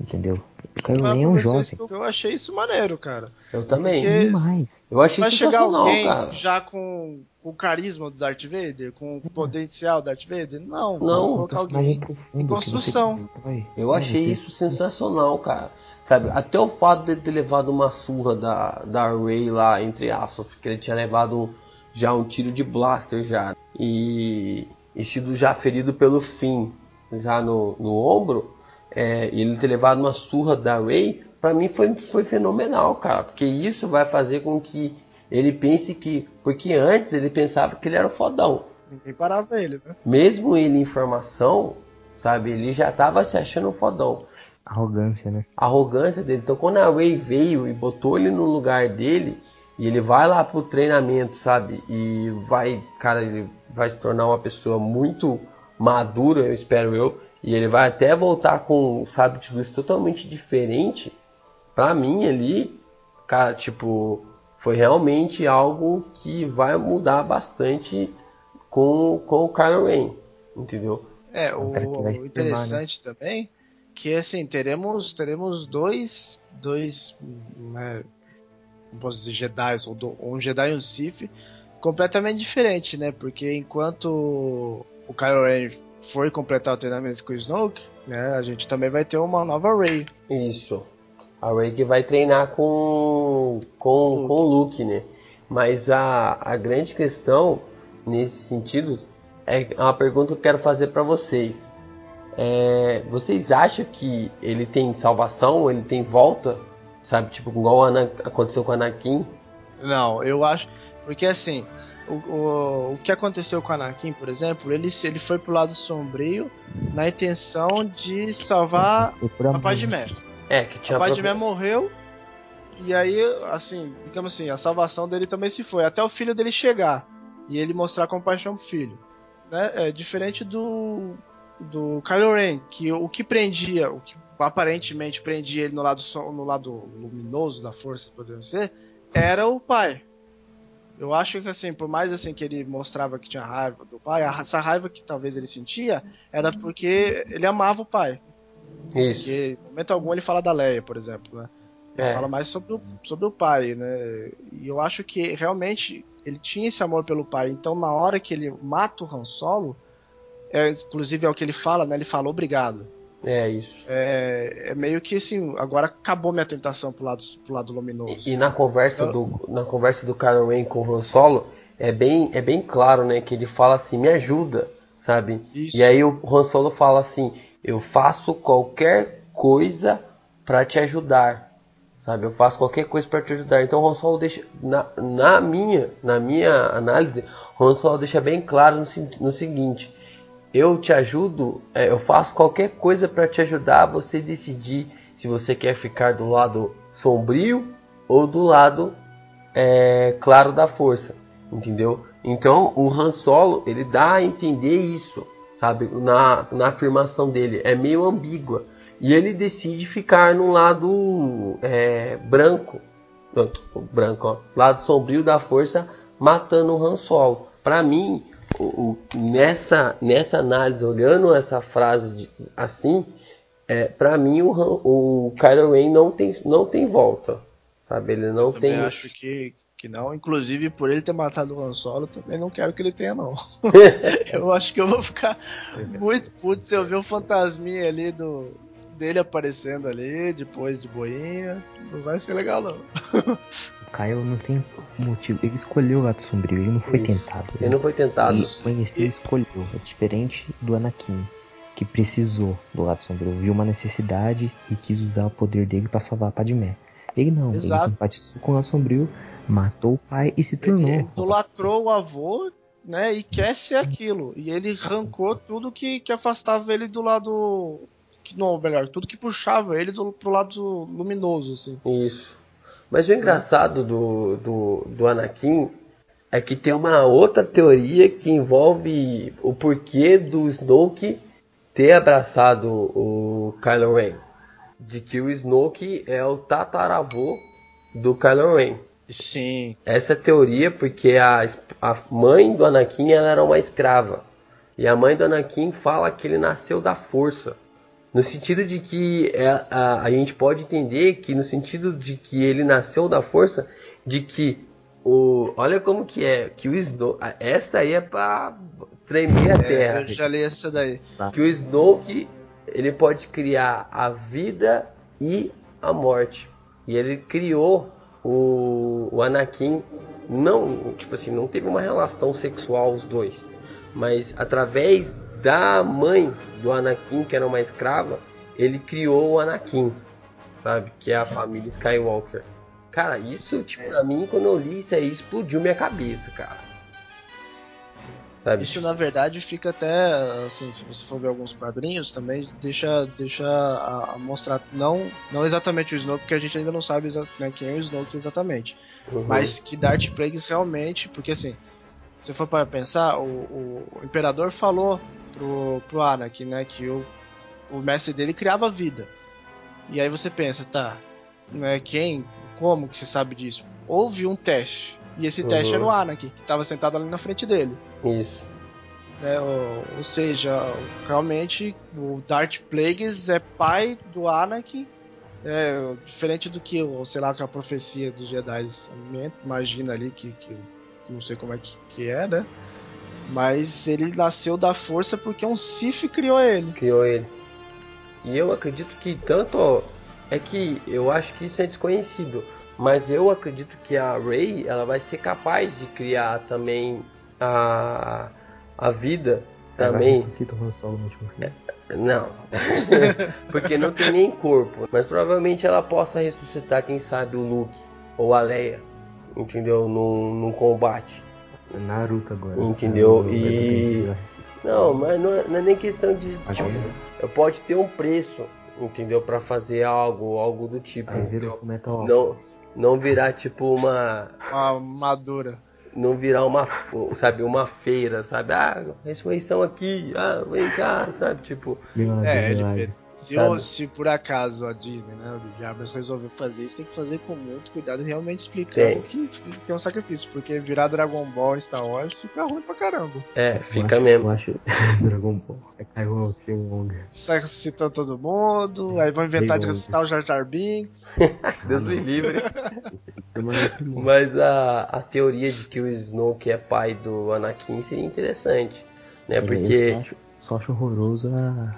Entendeu? O Kylo Mas Ren é um jovem. Eu achei isso maneiro, cara. Eu também. Porque- Demais. Eu achei Vai chegar sensacional, alguém cara. já com, com o carisma do Darth Vader, com o potencial do Darth Vader? Não, Não, Um colocar alguém. profundo em você construção. constrói. Eu É, achei você- isso sensacional, cara. Sabe, até o fato de ele ter levado uma surra da, da Ray lá, entre aspas, porque ele tinha levado já um tiro de blaster já. E, e sido já ferido pelo fim, já no, no ombro. É, ele ter levado uma surra da Ray, pra mim foi, foi fenomenal, cara. Porque isso vai fazer com que ele pense que. Porque antes ele pensava que ele era o fodão. Ninguém parava ele, né? mesmo ele em formação, sabe, ele já tava se achando um fodão. Arrogância, né? A arrogância dele. Então quando a Ray veio e botou ele no lugar dele, e ele vai lá pro treinamento, sabe, e vai, cara, ele vai se tornar uma pessoa muito madura, eu espero eu, e ele vai até voltar com, sabe, de luz totalmente diferente. Pra mim ali, cara, tipo, foi realmente algo que vai mudar bastante com, com o Kylo Ren, entendeu? É, um o, o se interessante também que assim, teremos teremos dois dois né, não posso dizer Jedi ou, do- ou um Jedi e um Sith completamente diferente, né? Porque enquanto o Kylo Ren foi completar o treinamento com o Snoke, né, a gente também vai ter uma nova Rey. Isso. A Rey que vai treinar com com, Luke. com o Luke, né? Mas a, a grande questão nesse sentido é uma pergunta que eu quero fazer para vocês. É, vocês acham que ele tem salvação, ele tem volta? Sabe, tipo, igual aconteceu com o Anakin? Não, eu acho. Porque assim, o, o, o que aconteceu com o Anakin, por exemplo, ele, ele foi pro lado sombrio na intenção de salvar a Padmé. É, que tinha a Padmé morreu e aí, assim, digamos assim, a salvação dele também se foi, até o filho dele chegar e ele mostrar compaixão pro filho. Né? É diferente do do Kylo Ren, que o que prendia, o que aparentemente prendia ele no lado no lado luminoso da força, podemos ser, era o pai. Eu acho que assim, por mais assim que ele mostrava que tinha raiva do pai, essa raiva que talvez ele sentia era porque ele amava o pai. Isso. Porque em momento algum ele fala da Leia, por exemplo, né? Ele é. fala mais sobre o, sobre o pai, né? E eu acho que realmente ele tinha esse amor pelo pai. Então na hora que ele mata o Han Solo, é, inclusive é o que ele fala, né? Ele fala obrigado. É isso. É, é, meio que assim, agora acabou minha tentação pro lado, pro lado luminoso. E, e na conversa então, do na conversa do Kylo Ren com o Han Solo, é bem é bem claro, né, que ele fala assim: "Me ajuda", sabe? Isso. E aí o Han Solo fala assim: "Eu faço qualquer coisa para te ajudar". Sabe? Eu faço qualquer coisa para te ajudar. Então o Han Solo deixa na, na minha na minha análise, o Han Solo deixa bem claro no, no seguinte: eu te ajudo, é, eu faço qualquer coisa para te ajudar a você decidir se você quer ficar do lado sombrio ou do lado é, claro da força, entendeu? Então o Han Solo ele dá a entender isso, sabe? Na, na afirmação dele é meio ambígua e ele decide ficar no lado é, branco, branco, ó, lado sombrio da força, matando o Han Solo. Para mim o, nessa, nessa análise, olhando essa frase de, assim, é, para mim o, o Kylo Ren não tem, não tem volta, sabe? Ele não eu tem. Acho que, que não, inclusive por ele ter matado o Han Solo, também não quero que ele tenha não. eu acho que eu vou ficar muito puto se eu ver o fantasminha ali do dele aparecendo ali depois de boinha, não vai ser legal não. Caio não tem motivo. Ele escolheu o lado sombrio, ele não foi Isso. tentado. Ele não foi tentado. Ele conheceu e escolheu. É diferente do Anakin, que precisou do lado sombrio. Viu uma necessidade e quis usar o poder dele para salvar a Padmé. Ele não, Exato. ele simpaticizou com o lado sombrio, matou o pai e se tornou. Ele idolatrou o avô, né? E quer ser aquilo. E ele arrancou tudo que, que afastava ele do lado. Que, não, melhor, tudo que puxava ele do, pro lado luminoso, assim. Isso. Mas o engraçado do, do, do Anakin é que tem uma outra teoria que envolve o porquê do Snoke ter abraçado o Kylo Ren. De que o Snoke é o tataravô do Kylo Ren. Sim. Essa é a porque a, a mãe do Anakin ela era uma escrava. E a mãe do Anakin fala que ele nasceu da força. No sentido de que é, a, a gente pode entender que no sentido de que ele nasceu da força, de que o olha como que é, que o Snoke, essa aí é para tremer a é, terra. Eu já li essa daí. Que o Snoke ele pode criar a vida e a morte. E ele criou o, o Anakin não, tipo assim, não teve uma relação sexual os dois, mas através da mãe do Anakin, que era uma escrava, ele criou o Anakin, sabe? Que é a família Skywalker. Cara, isso, tipo, pra mim, quando eu li isso aí, explodiu minha cabeça, cara. Sabe? Isso, na verdade, fica até, assim, se você for ver alguns quadrinhos, também deixa, deixa a, a mostrar, não, não exatamente o Snoke, porque a gente ainda não sabe né, quem é o Snoke exatamente. Uhum. Mas que Darth Plagueis realmente, porque assim, se for para pensar, o, o, o Imperador falou pro, pro Anakin, né? Que o, o mestre dele criava vida. E aí você pensa, tá, né, quem, como que você sabe disso? Houve um teste. E esse uhum. teste era o Anakin, que estava sentado ali na frente dele. Isso. É, ou, ou, seja, realmente o Darth Plagueis é pai do Anakin. É, diferente do que, sei lá, que a profecia dos Jedi imagina ali que, que não sei como é que, que é, né? Mas ele nasceu da força porque um Sif criou ele. Criou ele. E eu acredito que tanto. É que eu acho que isso é desconhecido. Mas eu acredito que a Rey ela vai ser capaz de criar também a, a vida Ela também. ressuscita o Han Solo no último filme. Não, porque não tem nem corpo. Mas provavelmente ela possa ressuscitar, quem sabe, o Luke ou a Leia, entendeu? Num, num combate. É Naruto agora. Entendeu? E- Ressuscita. Não, mas não é, não é nem questão de. Tipo, eu pode ter um preço, entendeu? Pra fazer algo, algo do tipo. Não, não virar tipo uma. Uma madura. Não virar uma, sabe, uma feira, sabe? Ah, ressurreição aqui, ah, vem cá, sabe? Tipo, Milagre, É, milagre. Se, Sabe? o- se por acaso a Disney, né, o Jarvis resolveu fazer isso, tem que fazer com muito cuidado e realmente explicando Tem. que, que é um sacrifício, porque virar Dragon Ball em Star Wars fica ruim pra caramba. é, Eu fica acho- mesmo. Eu acho Dragon Ball. É Kaiwa Killmonger. Sai ressuscitando todo mundo, aí vão inventar de ressuscitar o Jar Jar Binks. Deus me livre. Permanece bom. Mas a, a teoria de que o Snoke é pai do Anakin seria interessante, né? Eu Porque só acho, só acho horroroso a...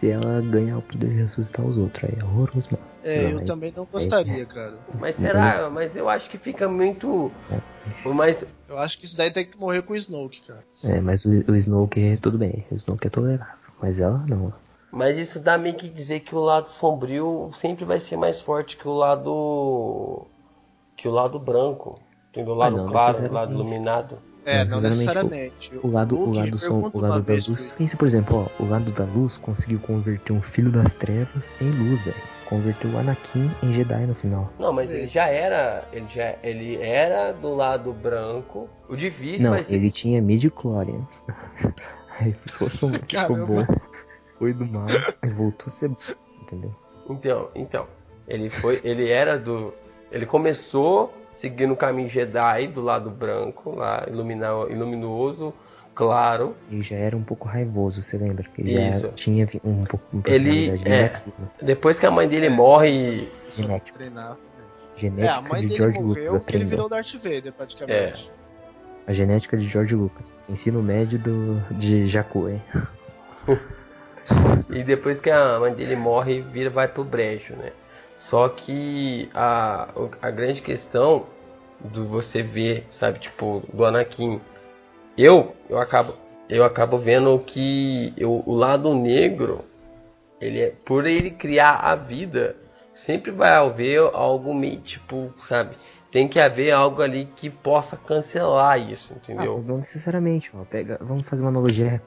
se ela ganhar o poder de ressuscitar os outros. Aí é horroroso, mano. É, Não, eu aí- também não gostaria, cara. Mas será? Mas eu acho que fica muito. Por mais. Eu acho que isso daí tem que morrer com o Snoke, cara. É, mas o, o Snoke, tudo bem. O Snoke é tolerável. Mas ela não. Mas isso dá meio que dizer que o lado sombrio sempre vai ser mais forte que o lado. que o lado branco. Entendeu? O lado não, claro, o lado iluminado. É, Não, não necessariamente. O lado, o Luke lado, som, o lado da luz. pro- Pensa, por exemplo, ó, o lado da luz conseguiu converter um filho das trevas em luz, velho. Converteu o Anakin em Jedi no final. Não, mas ele já era. Ele já ele era do lado branco. O difícil Não, ser. ele tinha midi-chlorians. Aí ficou, som, ficou bom. Foi do mal, mas voltou a ser bom, entendeu? Então, então. Ele foi. Ele era do. Ele começou seguindo o caminho Jedi do lado branco, lá, ilumina- luminoso, claro. Ele já era um pouco raivoso, você lembra? Que ele Isso. já tinha um pouco uma Ele- é. Depois que a mãe dele É, morre. Só Genético. treinar. É, Genética a mãe de dele George morreu Lucas porque ele virou. Darth Vader, praticamente. A genética de George Lucas. Ensino médio do, de Jakku, hein? E depois que a mãe dele morre, vira vai pro brejo, né? Só que a, a grande questão do você ver, sabe, tipo, do Anakin. Eu, eu acabo, eu acabo vendo que eu- o lado negro, ele é, por ele criar a vida, sempre vai haver algo meio tipo, sabe? Tem que haver algo ali que possa cancelar isso, Ah, entendeu? mas não necessariamente. Pega, vamos fazer uma analogia.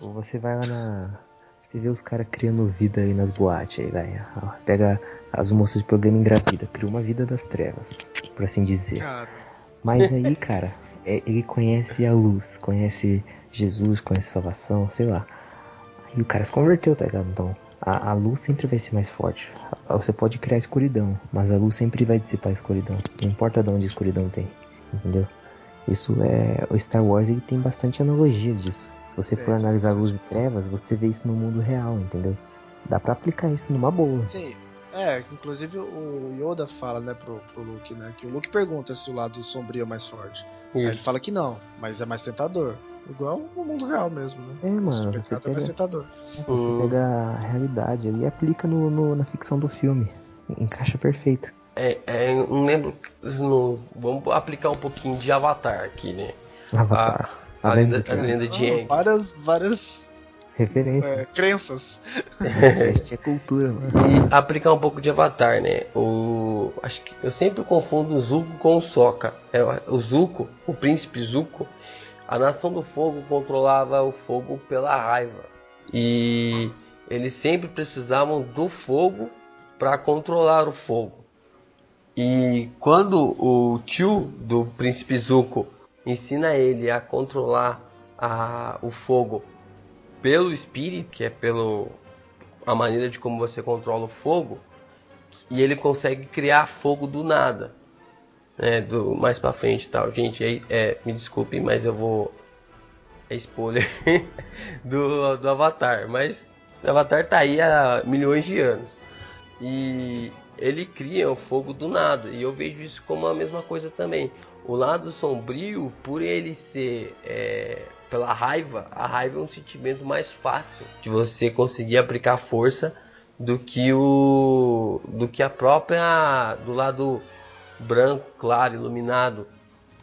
Você vai lá na. Você vê os caras criando vida aí nas boates aí, ó, Pega as moças de programa engravida, cria uma vida das trevas, por assim dizer. Cara, Mas aí, cara, é- ele conhece a luz, conhece Jesus, conhece a salvação, sei lá. Aí o cara se converteu, tá ligado? Então, a, a luz sempre vai ser mais forte. Você pode criar escuridão, mas a luz sempre vai dissipar a escuridão. Não importa de onde a escuridão vem, entendeu? Isso é. O Star Wars ele tem bastante analogia disso. Se você for É, analisar luz e trevas, você vê isso no mundo real, entendeu? Dá pra aplicar isso numa boa. sim. É, inclusive o Yoda fala, né, pro, pro Luke, né, que o Luke pergunta se o lado sombrio é mais forte. Aí ele fala que não, mas é mais tentador. Igual no mundo real mesmo, né? É, mano, o você é mais pega- tentador. Você Hum. pega a realidade ali e aplica no, no- na ficção do filme. Encaixa perfeito. É, é, não lembro. no- vamos aplicar um pouquinho de Avatar aqui, né? Avatar. A, a Além lenda, a de Aang. várias, várias Referência. é, crenças. É cultura, mano. E aplicar um pouco de Avatar, né? O, acho que eu sempre confundo o Zuko com o Sokka. É, o Zuko, o príncipe Zuko, a nação do fogo controlava o fogo pela raiva. E eles sempre precisavam do fogo para controlar o fogo. E quando o tio do príncipe Zuko ensina ele a controlar a, o fogo pelo espírito, que é pelo a maneira de como você controla o fogo, e ele consegue criar fogo do nada, né, do mais para frente tal. Gente, é, é, me desculpe, mas eu vou é spoiler do, do Avatar, mas o Avatar tá aí há milhões de anos. E ele cria o fogo do nada. E eu vejo isso como a mesma coisa também. O lado sombrio, por ele ser é, pela raiva, a raiva é um sentimento mais fácil de você conseguir aplicar força do que o do que a própria do lado branco, claro, iluminado,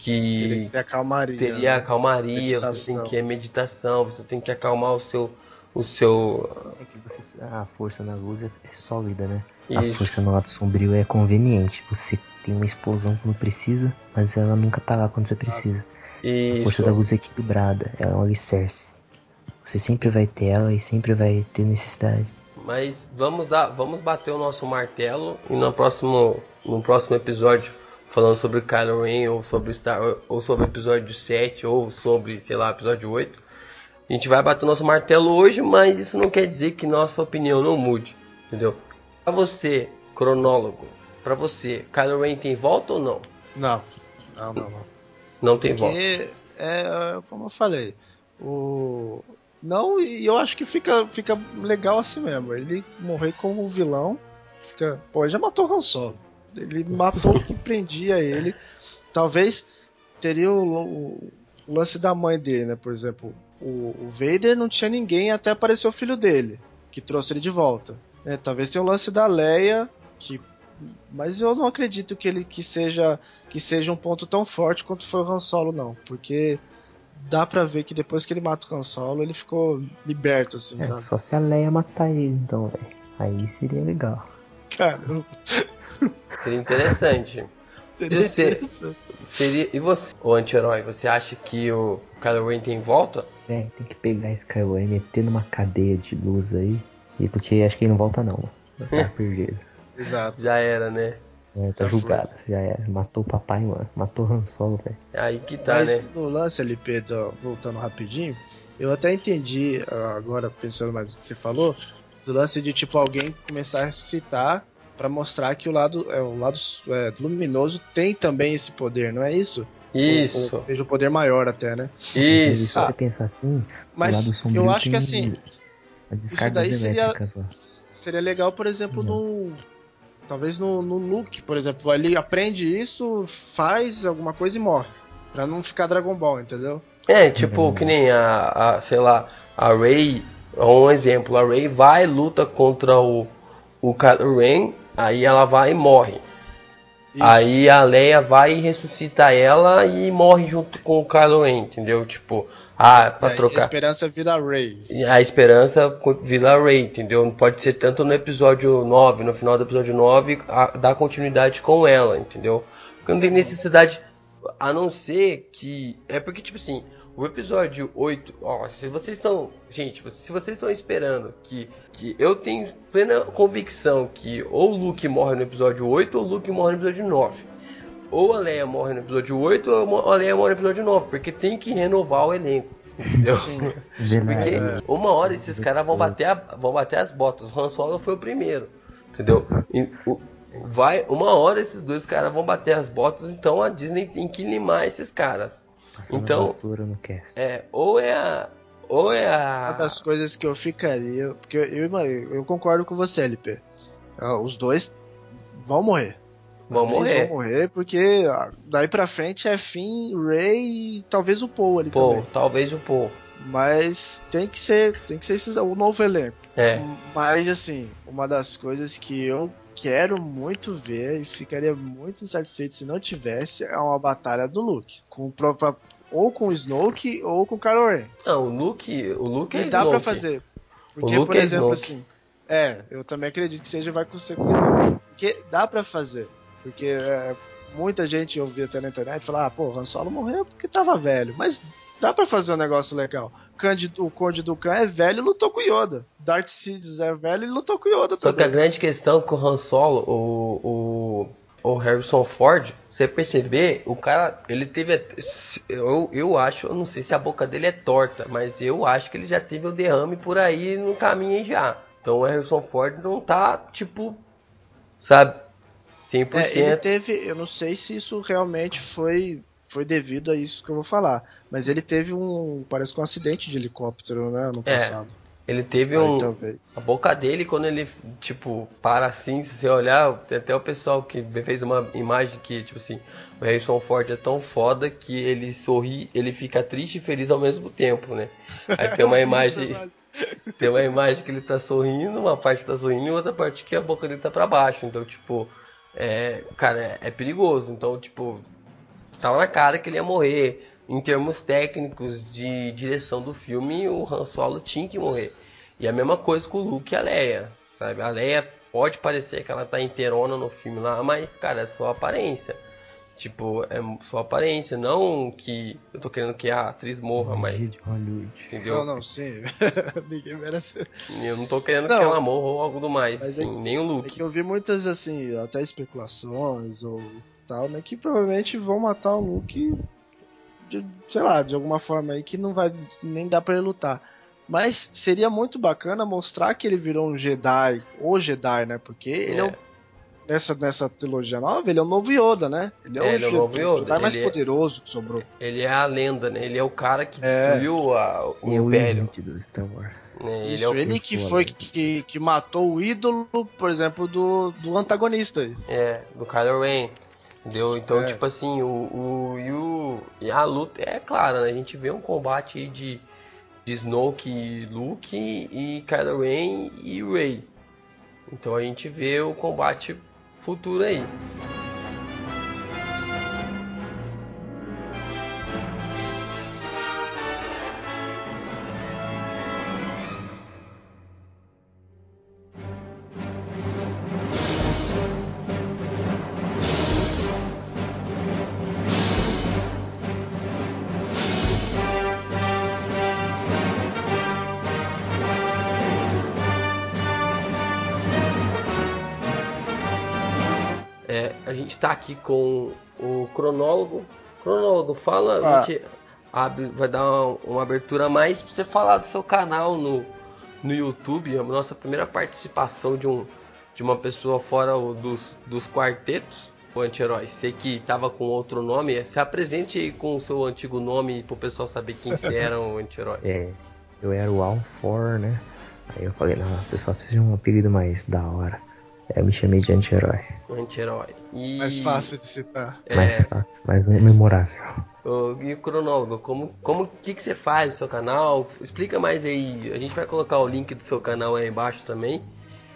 Teria que que ter a calmaria. teria né? acalmaria, você Meditação. tem que é meditação, você tem que acalmar o seu o seu É que você- a força na luz é, é sólida, né? A Isso. força no lado sombrio é conveniente. Você tem uma explosão quando precisa, mas ela nunca tá lá quando você precisa. A força da isso. luz é equilibrada, é um alicerce. Você sempre vai ter ela e sempre vai ter necessidade. Mas vamos dar, vamos bater o nosso martelo e no próximo no próximo episódio falando sobre Kylo Ren ou sobre Star ou sobre o episódio 7 ou sobre, sei lá, episódio 8. A gente vai bater o nosso martelo hoje, mas isso não quer dizer que nossa opinião não mude, entendeu? Pra você, cronólogo, pra você, Kylo Ren tem volta ou não? Não. Não, não, não. Não tem volta. Porque é como eu falei, o não e eu acho que fica fica legal assim mesmo. Ele morrer como vilão, fica, pô, ele já matou o Han Solo. Ele matou o que prendia ele. Talvez teria o, o- o lance da mãe dele, né? Por exemplo, o, o Vader não tinha ninguém até aparecer o filho dele, que trouxe ele de volta. É, talvez tenha o lance da Leia, que mas eu não acredito que ele que seja que seja um ponto tão forte quanto foi o Han Solo não, porque dá pra ver que depois que ele mata o Han Solo, ele ficou liberto assim, É, sabe? só se a Leia matar ele, então, velho. Aí seria legal. Cara, Seria interessante. seria Você- interessante. Seria e você, o anti-herói, você acha que o Kylo Ren tem volta? É, tem que pegar esse Kylo e meter numa cadeia de luz aí. E porque acho que ele não volta não. Tá perdido. Exato. Já era, né? É, tá julgado, já era. Matou o papai, mano. Matou o Han Solo, velho. Aí que tá, Mas né? no lance LP, do- voltando rapidinho, eu até entendi, ah, agora pensando mais no que você falou, do lance de tipo alguém começar a ressuscitar pra mostrar que o lado, é, o lado é, luminoso tem também esse poder, não é isso? Ou- Isso, ou seja o poder maior até, né? Mas Se isso. você pensar assim, o Mas eu acho que assim, as descargas daí seria- seria legal, por exemplo, no. Talvez no, no Luke, por exemplo. Ele aprende isso, faz alguma coisa e morre. Pra não ficar Dragon Ball, entendeu? É, tipo, Uhum. que nem a, a, sei lá, a Rey, um exemplo, a Rey vai luta contra o, o Kylo Ren, aí ela vai e morre. Isso. Aí a Leia vai e ressuscita ela e morre junto com o Kylo Ren, entendeu? Tipo, ah, pra Aí A trocar. esperança vira Ray. A esperança vira Rey, entendeu? Não pode ser tanto no episódio 9, no final do episódio 9, a, dar continuidade com ela, entendeu? Porque não tem necessidade, a não ser que. É porque, tipo assim, o episódio 8, ó, se vocês estão. Gente, se vocês estão esperando que, que. Eu tenho plena convicção que ou o Luke morre no episódio 8 ou o Luke morre no episódio 9. Ou a Leia morre no episódio 8 ou a Leia morre no episódio 9, porque tem que renovar o elenco. Entendeu? Porque uma hora esses caras vão bater, a- vão bater as botas. O Han Solo foi o primeiro. Entendeu? E o- vai, uma hora esses dois caras vão bater as botas, então a Disney tem que limar esses caras. Passando então- vassoura no cast. É, ou é a. Ou é Uma a. das coisas que eu ficaria. Porque eu, ima- eu concordo com você, LP. Ah, Os dois vão morrer. Vão morrer. Vão morrer, porque ah, daí pra frente é Finn, Ray e talvez o Paul ali Pô, também. talvez o Paul. Mas tem que ser, tem que ser esses, o novo elenco. É. Mas assim, uma das coisas que eu quero muito ver e ficaria muito insatisfeito se não tivesse é uma batalha do Luke. Com o próprio, ou com o Snoke ou com o Kylo Ren. Não, o Luke. O Luke é E dá pra Snoke. fazer. Porque, Luke por é exemplo, Snoke. assim. É, eu também acredito que seja vai com o Snoke. Porque dá pra fazer. Porque é, muita gente eu vi até na internet falar, ah, pô, Han Solo morreu porque tava velho. Mas dá pra fazer um negócio legal. Conde- o Conde do Khan é velho e lutou com Yoda. Darth Sidious é velho e lutou com Yoda Só que a também. grande questão com o Han Solo, o, o, o Harrison Ford, você perceber, o cara, ele teve. Eu, eu acho, eu não sei se a boca dele é torta, mas eu acho que ele já teve o derrame por aí no caminho aí já. Então o Harrison Ford não tá, tipo, sabe, 100%. É, ele teve, eu não sei se isso realmente foi foi devido a isso que eu vou falar, mas ele teve um, parece que um acidente de helicóptero, né, no É, passado. Ele teve Aí, um. talvez. A boca dele, quando ele, tipo, para assim, se você olhar, tem até o pessoal que fez uma imagem que, tipo assim, o Harrison Ford é tão foda que ele sorri, ele fica triste e feliz ao mesmo tempo, né? Aí tem uma imagem, tem uma imagem que ele tá sorrindo, uma parte tá sorrindo e outra parte que a boca dele tá pra baixo. Então, tipo, é, cara, é, é perigoso. Então, tipo, tava na cara que ele ia morrer. Em termos técnicos de direção do filme, o Han Solo tinha que morrer. E a mesma coisa com o Luke e a Leia, sabe? A Leia pode parecer que ela tá inteirona no filme lá, mas, cara, é só aparência. Tipo, é só aparência, não que eu tô querendo que a atriz morra, mas. Entendeu? Não, não, sim. Ninguém merece. Eu não tô querendo Não. que ela morra ou algo do mais, Mas é assim, nem o É Luke. que eu vi muitas, assim, até especulações ou tal, né? Que provavelmente vão matar o Luke, de, sei lá, de alguma forma aí que não vai nem dar pra ele lutar. Mas seria muito bacana mostrar que ele virou um Jedi, ou Jedi, né? Porque ele é, É. o, nessa, nessa trilogia nova, ele é o novo Yoda, né? Ele é, É, o, ele é o novo Yoda, Jedi mais ele é- poderoso que sobrou. Ele é a lenda, né? Ele é o cara que É. destruiu a- o é o Império. Do Star Wars. né? Ele Isso, é o ele que foi que, que matou o ídolo, por exemplo, do, do antagonista. É, do Kylo Ren. Entendeu? Então, É. tipo assim, o, o, e, o, e a luta é clara, né? A gente vê um combate de, de Snoke e Luke e Kylo Ren e Rey. Então a gente vê o combate futuro aí. A gente tá aqui com o cronólogo. Cronólogo, fala, Ah. a gente abre, vai dar uma, uma abertura a mais pra você falar do seu canal no, no YouTube. É a nossa primeira participação de, um, de uma pessoa fora o- dos, dos quartetos, o anti-herói. Você que tava com outro nome, se apresente aí com o seu antigo nome pro pessoal saber quem você era o anti-herói. É, eu era o Alfor, né? Aí eu falei, não, o pessoal precisa de um apelido mais da hora. Aí eu me chamei de anti-herói. O anti-herói. E, Mais fácil de citar. É, Mais fácil, mais memorável. Ô, E o cronólogo, como como que que você faz no seu canal? Explica mais aí. A gente vai colocar o link do seu canal aí embaixo também.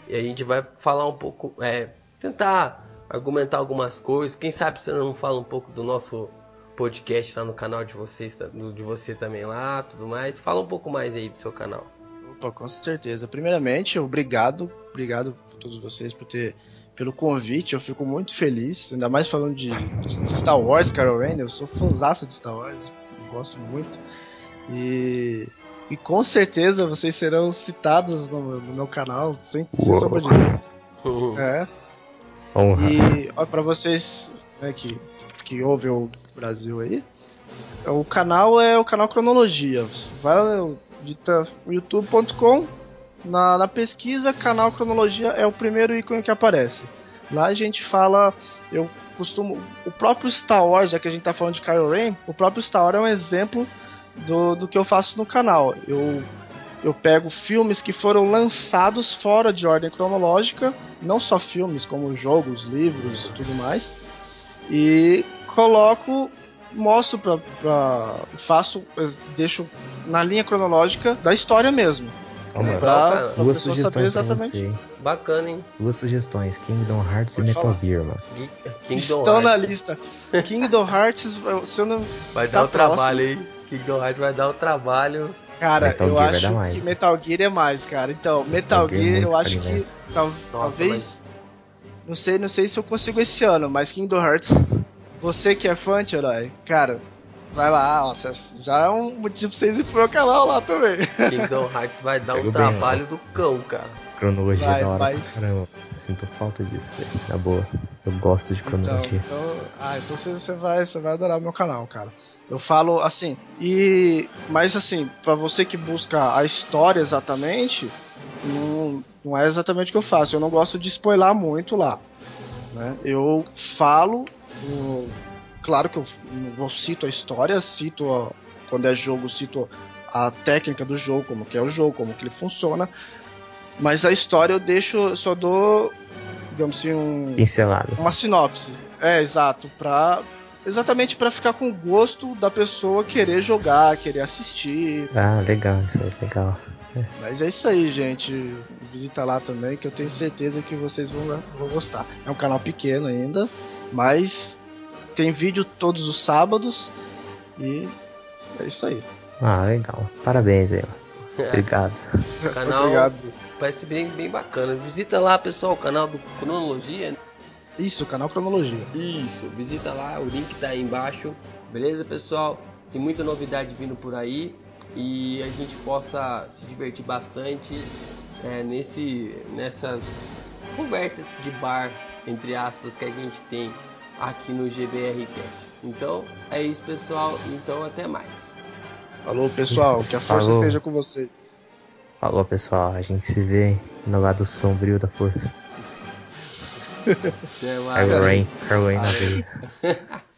E a gente vai falar um pouco, é, tentar argumentar algumas coisas. Quem sabe você não fala um pouco do nosso podcast lá no canal de vocês, de você também lá, tudo mais. Fala um pouco mais aí do seu canal. Opa, com certeza. Primeiramente, obrigado, obrigado a todos vocês por ter pelo convite. Eu fico muito feliz, ainda mais falando de, de Star Wars, Carol Ren. Eu sou fãzaço de Star Wars, gosto muito. E, e com certeza vocês serão citados no, no meu canal, sem, sem sombra de dúvida. É, Honra. E para vocês né, que, que ouvem o Brasil aí, o canal é o canal Cronologia. Vai lá, dita youtube.com, na, na pesquisa, canal Cronologia é o primeiro ícone que aparece. Lá a gente fala, eu costumo, o próprio Star Wars, já que a gente tá falando de Kylo Ren, o próprio Star Wars é um exemplo do, do que eu faço no canal. Eu eu pego filmes que foram lançados fora de ordem cronológica, não só filmes, como jogos, livros e tudo mais, e coloco, mostro pra, pra faço, deixo na linha cronológica da história mesmo, Ó, mano, pra, pra duas sugestões pra exatamente. você. Bacana, hein? Duas sugestões, Kingdom Hearts Pode e Metal. Gear, mano. Kingdom Estão na Hearts. lista. Kingdom Hearts, se eu não. Vai tá dar o próximo. trabalho aí. Kingdom Hearts vai dar o trabalho. Cara, Metal eu Gear acho que Metal Gear é mais, cara. Então, Metal, Metal Gear é Gear, eu acho que tal- talvez. Não sei, não sei se eu consigo esse ano, mas Kingdom Hearts, você que é fã, herói, cara, vai lá, ó, já é um motivo pra vocês ir pro meu canal lá também. Kingdom Hearts vai dar um Pegou bem, trabalho do cão, cara. Cronologia Vai, da hora vai. caramba. Eu sinto falta disso, velho. Na boa. Eu gosto de Então, cronologia. então, ah, então você, vai, você vai adorar o meu canal, cara. Eu falo assim, e mas assim, pra você que busca a história exatamente, não, não é exatamente o que eu faço. Eu não gosto de spoiler muito lá, né? Eu falo, o- claro que eu, eu cito a história, cito a- quando é jogo, cito a técnica do jogo, como que é o jogo, como que ele funciona. Mas a história eu deixo, eu só dou, digamos assim, um, Pinceladas. uma sinopse. É, exato, pra exatamente para ficar com o gosto da pessoa querer jogar, querer assistir. Ah, legal, isso é legal. Mas é isso aí, gente. Visita lá também, que eu tenho certeza que vocês vão, vão gostar. É um canal pequeno ainda, mas tem vídeo todos os sábados e é isso aí. Ah, legal. Parabéns aí. Obrigado. O canal Obrigado. parece bem, bem bacana. Visita lá, pessoal, o canal do Cronologia. Isso, canal Cronologia. Isso, visita lá, o link tá aí embaixo. Beleza, pessoal? Tem muita novidade vindo por aí e a gente possa se divertir bastante é, nesse, nessas conversas de bar, entre aspas, que a gente tem aqui no GBR Cast. Então é isso, pessoal. Então até mais. Falou, pessoal. Que a força Falou. esteja com vocês. Falou, pessoal. A gente se vê no lado sombrio da força. Até mais. Harry Rain, Harry Rain na veia.